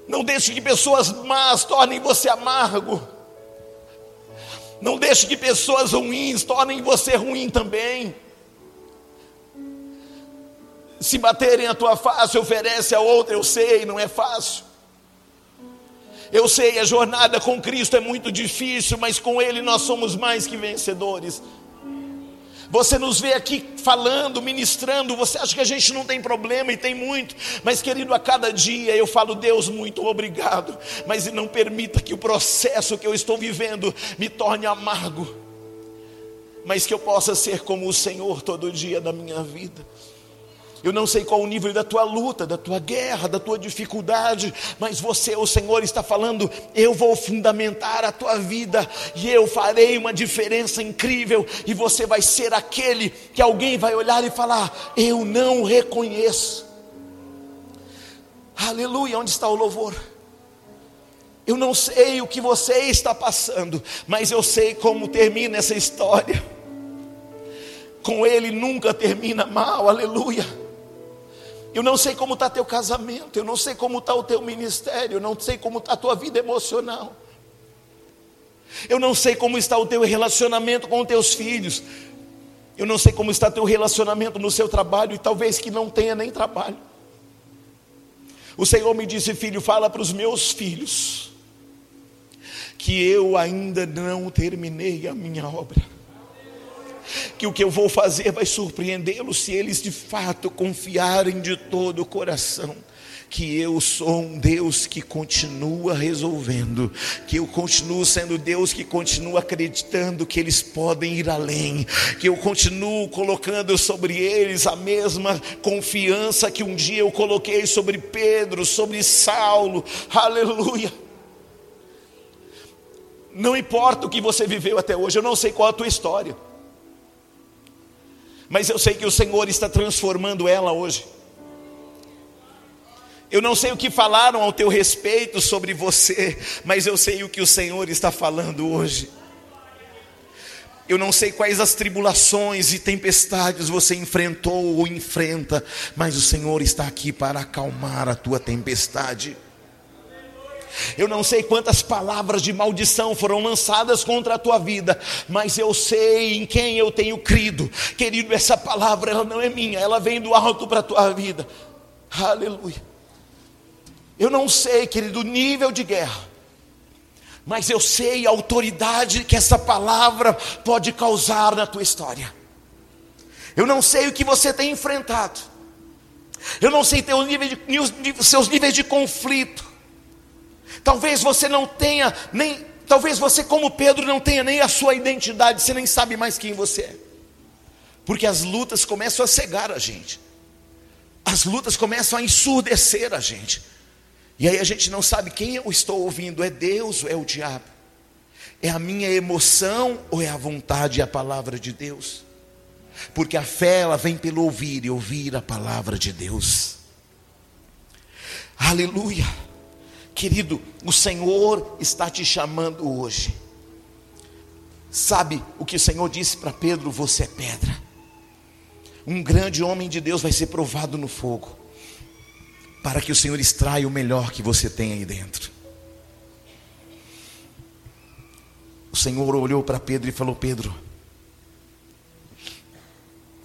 Não deixe que pessoas más tornem você amargo. Não deixe que pessoas ruins tornem você ruim também. Se baterem a tua face, oferece a outra, eu sei, não é fácil. Eu sei, a jornada com Cristo é muito difícil, mas com Ele nós somos mais que vencedores. Você nos vê aqui falando, ministrando, você acha que a gente não tem problema e tem muito, mas querido, a cada dia eu falo, Deus, muito obrigado, mas não permita que o processo que eu estou vivendo me torne amargo, mas que eu possa ser como o Senhor todo dia da minha vida. Eu não sei qual o nível da tua luta, da tua guerra, da tua dificuldade, mas você, o Senhor, está falando: eu vou fundamentar a tua vida e eu farei uma diferença incrível, e você vai ser aquele que alguém vai olhar e falar: eu não reconheço. Aleluia, onde está o louvor? Eu não sei o que você está passando, mas eu sei como termina essa história. Com ele nunca termina mal, aleluia. Eu não sei como está teu casamento, eu não sei como está o teu ministério, eu não sei como está a tua vida emocional. Eu não sei como está o teu relacionamento com os teus filhos. Eu não sei como está o teu relacionamento no seu trabalho e talvez que não tenha nem trabalho. O Senhor me disse, filho, fala para os meus filhos que eu ainda não terminei a minha obra que o que eu vou fazer vai surpreendê-los se eles de fato confiarem de todo o coração que eu sou um Deus que continua resolvendo, que eu continuo sendo Deus que continua acreditando que eles podem ir além, que eu continuo colocando sobre eles a mesma confiança que um dia eu coloquei sobre Pedro, sobre Saulo, aleluia. Não importa o que você viveu até hoje, eu não sei qual a tua história mas eu sei que o Senhor está transformando ela hoje. Eu não sei o que falaram ao teu respeito sobre você, mas eu sei o que o Senhor está falando hoje. Eu não sei quais as tribulações e tempestades você enfrentou ou enfrenta, mas o Senhor está aqui para acalmar a tua tempestade. Eu não sei quantas palavras de maldição foram lançadas contra a tua vida, mas eu sei em quem eu tenho crido. Querido, essa palavra ela não é minha, ela vem do alto para a tua vida. Aleluia. Eu não sei, querido, o nível de guerra, mas eu sei a autoridade que essa palavra pode causar na tua história. Eu não sei o que você tem enfrentado. Eu não sei teu nível de, seus níveis de conflito. Talvez você não tenha nem, talvez você como Pedro não tenha nem a sua identidade, você nem sabe mais quem você é. Porque as lutas começam a cegar a gente. As lutas começam a ensurdecer a gente. E aí a gente não sabe quem eu estou ouvindo, é Deus ou é o diabo? É a minha emoção ou é a vontade e a palavra de Deus? Porque a fé ela vem pelo ouvir e ouvir a palavra de Deus. Aleluia. Querido, o Senhor está te chamando hoje. Sabe o que o Senhor disse para Pedro? Você é pedra. Um grande homem de Deus vai ser provado no fogo, para que o Senhor extraia o melhor que você tem aí dentro. O Senhor olhou para Pedro e falou: Pedro,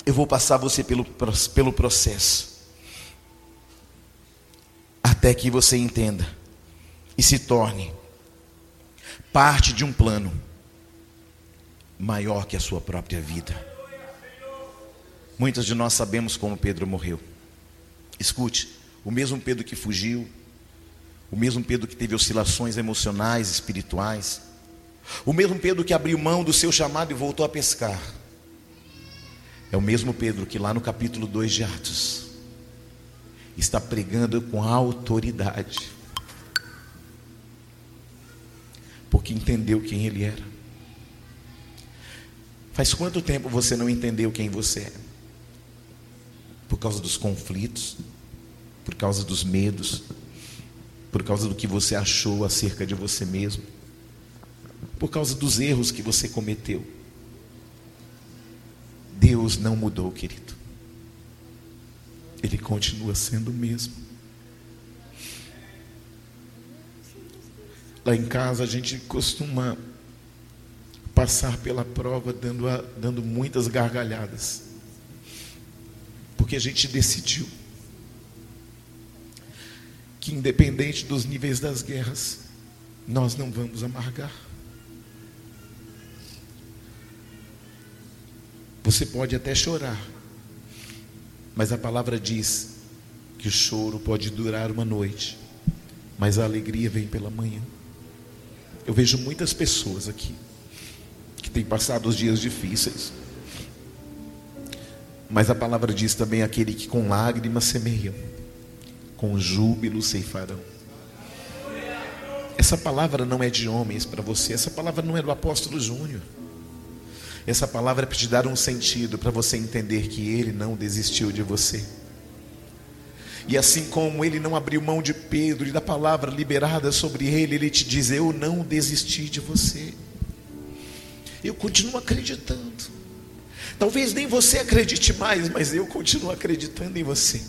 eu vou passar você pelo, pelo processo, até que você entenda e se torne parte de um plano maior que a sua própria vida. Muitos de nós sabemos como Pedro morreu. Escute, o mesmo Pedro que fugiu, o mesmo Pedro que teve oscilações emocionais, espirituais, o mesmo Pedro que abriu mão do seu chamado e voltou a pescar. É o mesmo Pedro que lá no capítulo 2 de Atos está pregando com autoridade porque entendeu quem ele era. Faz quanto tempo você não entendeu quem você é? Por causa dos conflitos, por causa dos medos, por causa do que você achou acerca de você mesmo, por causa dos erros que você cometeu. Deus não mudou, querido. Ele continua sendo o mesmo. Lá em casa a gente costuma passar pela prova dando, a, dando muitas gargalhadas. Porque a gente decidiu que, independente dos níveis das guerras, nós não vamos amargar. Você pode até chorar, mas a palavra diz que o choro pode durar uma noite, mas a alegria vem pela manhã. Eu vejo muitas pessoas aqui que têm passado os dias difíceis. Mas a palavra diz também: aquele que com lágrimas semeiam, com júbilo ceifarão. Essa palavra não é de homens para você, essa palavra não é do apóstolo Júnior. Essa palavra é para te dar um sentido, para você entender que ele não desistiu de você. E assim como ele não abriu mão de Pedro e da palavra liberada sobre ele, ele te diz: Eu não desisti de você. Eu continuo acreditando. Talvez nem você acredite mais, mas eu continuo acreditando em você.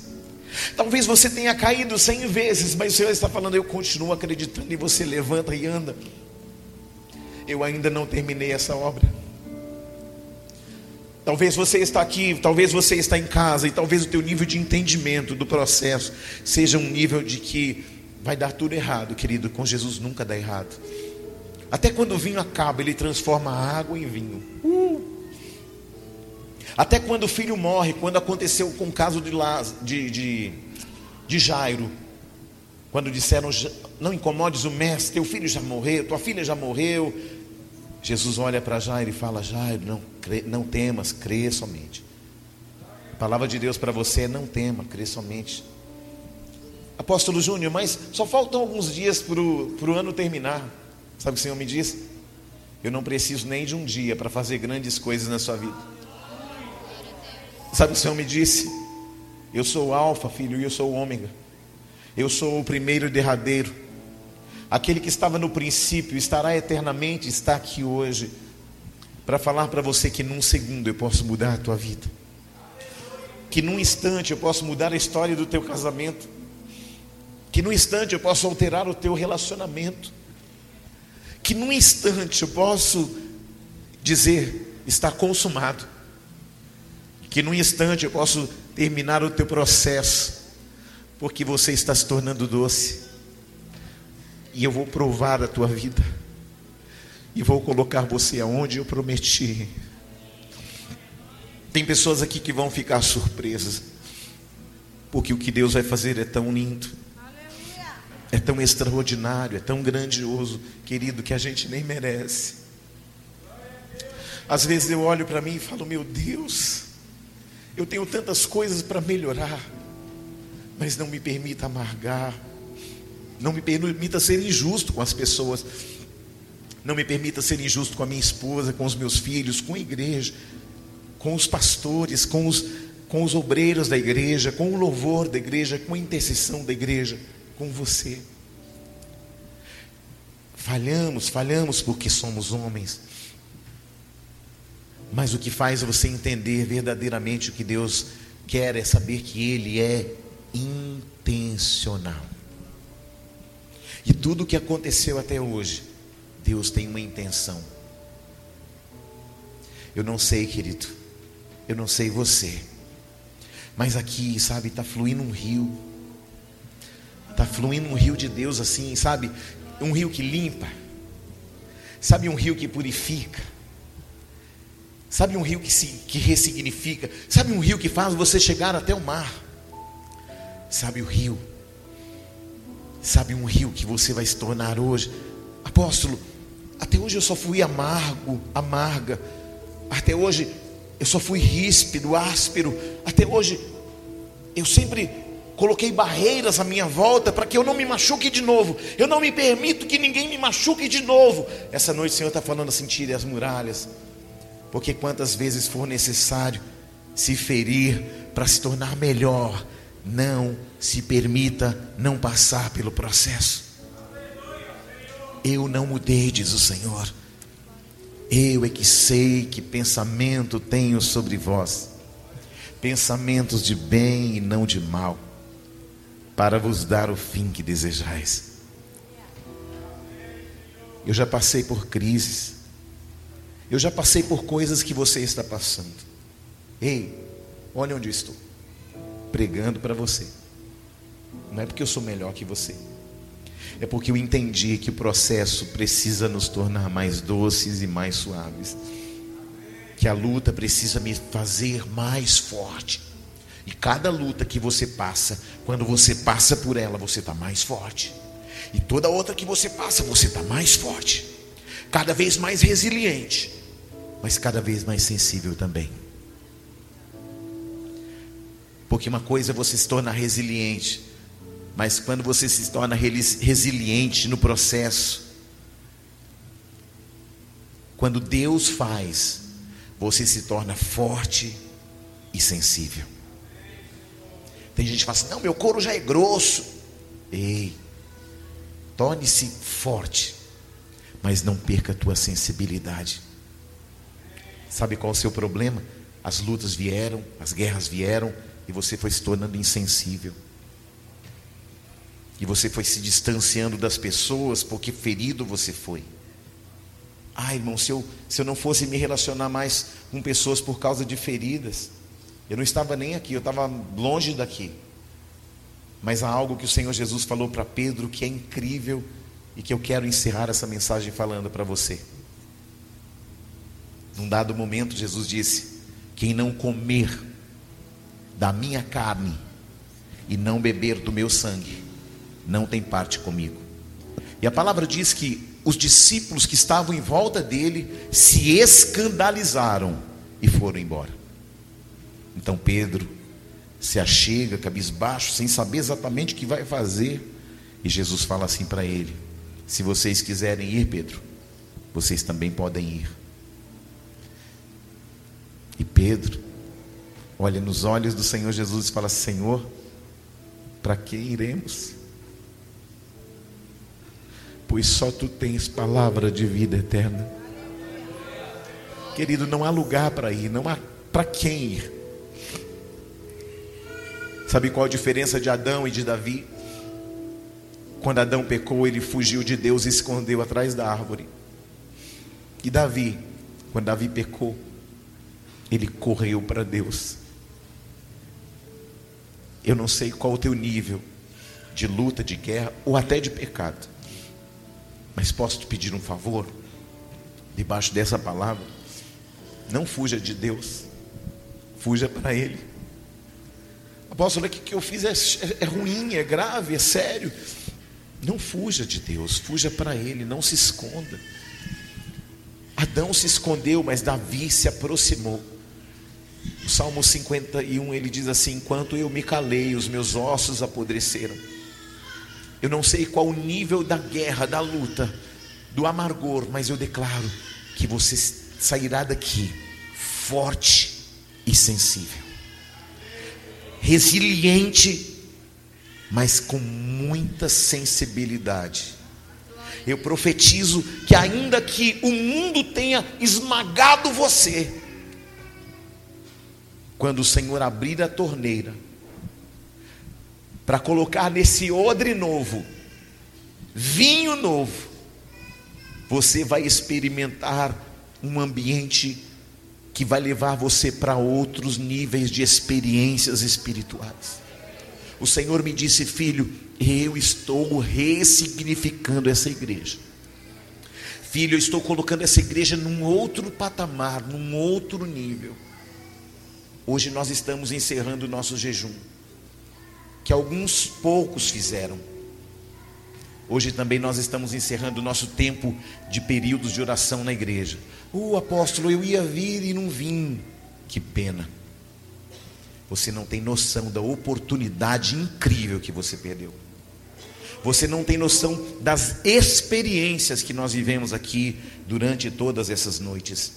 Talvez você tenha caído cem vezes, mas o Senhor está falando, eu continuo acreditando em você. Levanta e anda. Eu ainda não terminei essa obra. Talvez você está aqui, talvez você está em casa e talvez o teu nível de entendimento do processo seja um nível de que vai dar tudo errado, querido. Com Jesus nunca dá errado. Até quando o vinho acaba, ele transforma a água em vinho. Uh! Até quando o filho morre, quando aconteceu com o caso de, Laz, de, de, de Jairo, quando disseram: Não incomodes o mestre, teu filho já morreu, tua filha já morreu. Jesus olha para Jairo e fala: Jairo, não, não temas, crê somente. A palavra de Deus para você é: não tema, crê somente. Apóstolo Júnior, mas só faltam alguns dias para o ano terminar. Sabe o que o Senhor me disse? Eu não preciso nem de um dia para fazer grandes coisas na sua vida. Sabe o que o Senhor me disse? Eu sou o Alfa, filho, e eu sou o Ômega. Eu sou o primeiro e derradeiro. Aquele que estava no princípio, estará eternamente, está aqui hoje, para falar para você que num segundo eu posso mudar a tua vida. Que num instante eu posso mudar a história do teu casamento. Que num instante eu posso alterar o teu relacionamento. Que num instante eu posso dizer: está consumado que num instante eu posso terminar o teu processo, porque você está se tornando doce, e eu vou provar a tua vida, e vou colocar você aonde eu prometi. Tem pessoas aqui que vão ficar surpresas, porque o que Deus vai fazer é tão lindo, é tão extraordinário, é tão grandioso, querido, que a gente nem merece. Às vezes eu olho para mim e falo, meu Deus, eu tenho tantas coisas para melhorar, mas não me permita amargar, não me permita ser injusto com as pessoas, não me permita ser injusto com a minha esposa, com os meus filhos, com a igreja, com os pastores, com os, com os obreiros da igreja, com o louvor da igreja, com a intercessão da igreja, com você. Falhamos, falhamos porque somos homens. Mas o que faz você entender verdadeiramente o que Deus quer é saber que Ele é intencional. E tudo o que aconteceu até hoje, Deus tem uma intenção. Eu não sei, querido, eu não sei você, mas aqui, sabe, está fluindo um rio, está fluindo um rio de Deus assim, sabe, um rio que limpa, sabe, um rio que purifica Sabe um rio que, se, que ressignifica? Sabe um rio que faz você chegar até o mar? Sabe o rio? Sabe um rio que você vai se tornar hoje? Apóstolo, até hoje eu só fui amargo, amarga. Até hoje eu só fui ríspido, áspero. Até hoje eu sempre coloquei barreiras à minha volta para que eu não me machuque de novo. Eu não me permito que ninguém me machuque de novo. Essa noite o Senhor está falando assim: tire as muralhas. Porque quantas vezes for necessário se ferir para se tornar melhor, não se permita não passar pelo processo. Eu não mudei, diz o Senhor. Eu é que sei que pensamento tenho sobre vós, pensamentos de bem e não de mal, para vos dar o fim que desejais. Eu já passei por crises, eu já passei por coisas que você está passando. Ei, olha onde eu estou. Pregando para você. Não é porque eu sou melhor que você. É porque eu entendi que o processo precisa nos tornar mais doces e mais suaves. Que a luta precisa me fazer mais forte. E cada luta que você passa, quando você passa por ela, você está mais forte. E toda outra que você passa, você está mais forte. Cada vez mais resiliente mas cada vez mais sensível também. Porque uma coisa é você se tornar resiliente, mas quando você se torna resiliente no processo, quando Deus faz, você se torna forte e sensível. Tem gente que fala assim: não, meu couro já é grosso. Ei, torne-se forte, mas não perca a tua sensibilidade. Sabe qual é o seu problema? As lutas vieram, as guerras vieram, e você foi se tornando insensível. E você foi se distanciando das pessoas porque ferido você foi. Ah, irmão, se eu, se eu não fosse me relacionar mais com pessoas por causa de feridas, eu não estava nem aqui, eu estava longe daqui. Mas há algo que o Senhor Jesus falou para Pedro que é incrível e que eu quero encerrar essa mensagem falando para você. Num dado momento, Jesus disse: Quem não comer da minha carne e não beber do meu sangue, não tem parte comigo. E a palavra diz que os discípulos que estavam em volta dele se escandalizaram e foram embora. Então Pedro se achega, cabisbaixo, sem saber exatamente o que vai fazer. E Jesus fala assim para ele: Se vocês quiserem ir, Pedro, vocês também podem ir. E Pedro olha nos olhos do Senhor Jesus e fala: Senhor, para que iremos? Pois só tu tens palavra de vida eterna. Querido, não há lugar para ir, não há para quem ir. Sabe qual a diferença de Adão e de Davi? Quando Adão pecou, ele fugiu de Deus e escondeu atrás da árvore. E Davi, quando Davi pecou, ele correu para Deus. Eu não sei qual o teu nível de luta, de guerra ou até de pecado. Mas posso te pedir um favor? Debaixo dessa palavra, não fuja de Deus, fuja para Ele. Apóstolo, o que eu fiz é, é, é ruim, é grave, é sério. Não fuja de Deus, fuja para Ele, não se esconda. Adão se escondeu, mas Davi se aproximou. O Salmo 51 ele diz assim: Enquanto eu me calei, os meus ossos apodreceram. Eu não sei qual o nível da guerra, da luta, do amargor, mas eu declaro que você sairá daqui forte e sensível resiliente, mas com muita sensibilidade. Eu profetizo que, ainda que o mundo tenha esmagado você, quando o Senhor abrir a torneira, para colocar nesse odre novo, vinho novo, você vai experimentar um ambiente que vai levar você para outros níveis de experiências espirituais. O Senhor me disse, filho, eu estou ressignificando essa igreja. Filho, eu estou colocando essa igreja num outro patamar, num outro nível. Hoje nós estamos encerrando o nosso jejum, que alguns poucos fizeram. Hoje também nós estamos encerrando o nosso tempo de períodos de oração na igreja. O uh, apóstolo, eu ia vir e não vim. Que pena. Você não tem noção da oportunidade incrível que você perdeu. Você não tem noção das experiências que nós vivemos aqui durante todas essas noites.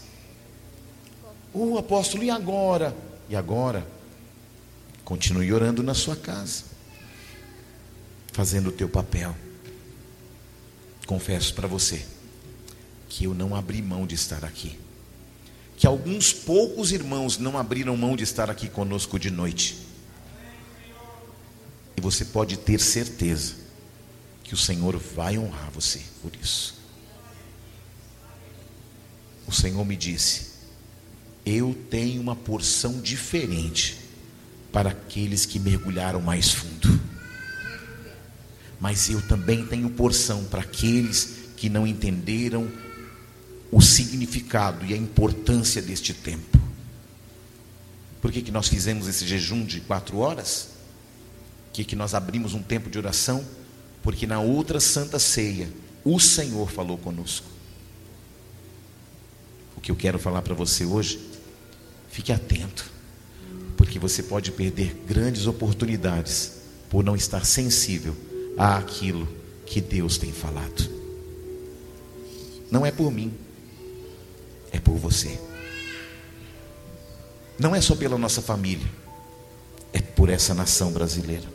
O uh, apóstolo, e agora? E agora? Continue orando na sua casa, fazendo o teu papel. Confesso para você que eu não abri mão de estar aqui. Que alguns poucos irmãos não abriram mão de estar aqui conosco de noite. E você pode ter certeza que o Senhor vai honrar você por isso. O Senhor me disse: Eu tenho uma porção diferente para aqueles que mergulharam mais fundo. Mas eu também tenho porção para aqueles que não entenderam o significado e a importância deste tempo. Por que, que nós fizemos esse jejum de quatro horas? Por que, que nós abrimos um tempo de oração? Porque na outra santa ceia, o Senhor falou conosco. O que eu quero falar para você hoje, fique atento, porque você pode perder grandes oportunidades por não estar sensível àquilo que Deus tem falado. Não é por mim, é por você. Não é só pela nossa família, é por essa nação brasileira.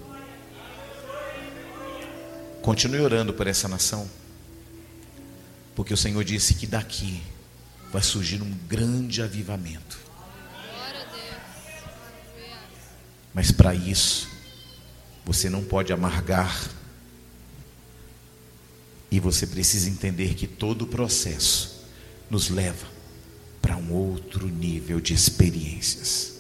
Continue orando por essa nação, porque o Senhor disse que daqui vai surgir um grande avivamento. Mas para isso, você não pode amargar. E você precisa entender que todo o processo nos leva para um outro nível de experiências.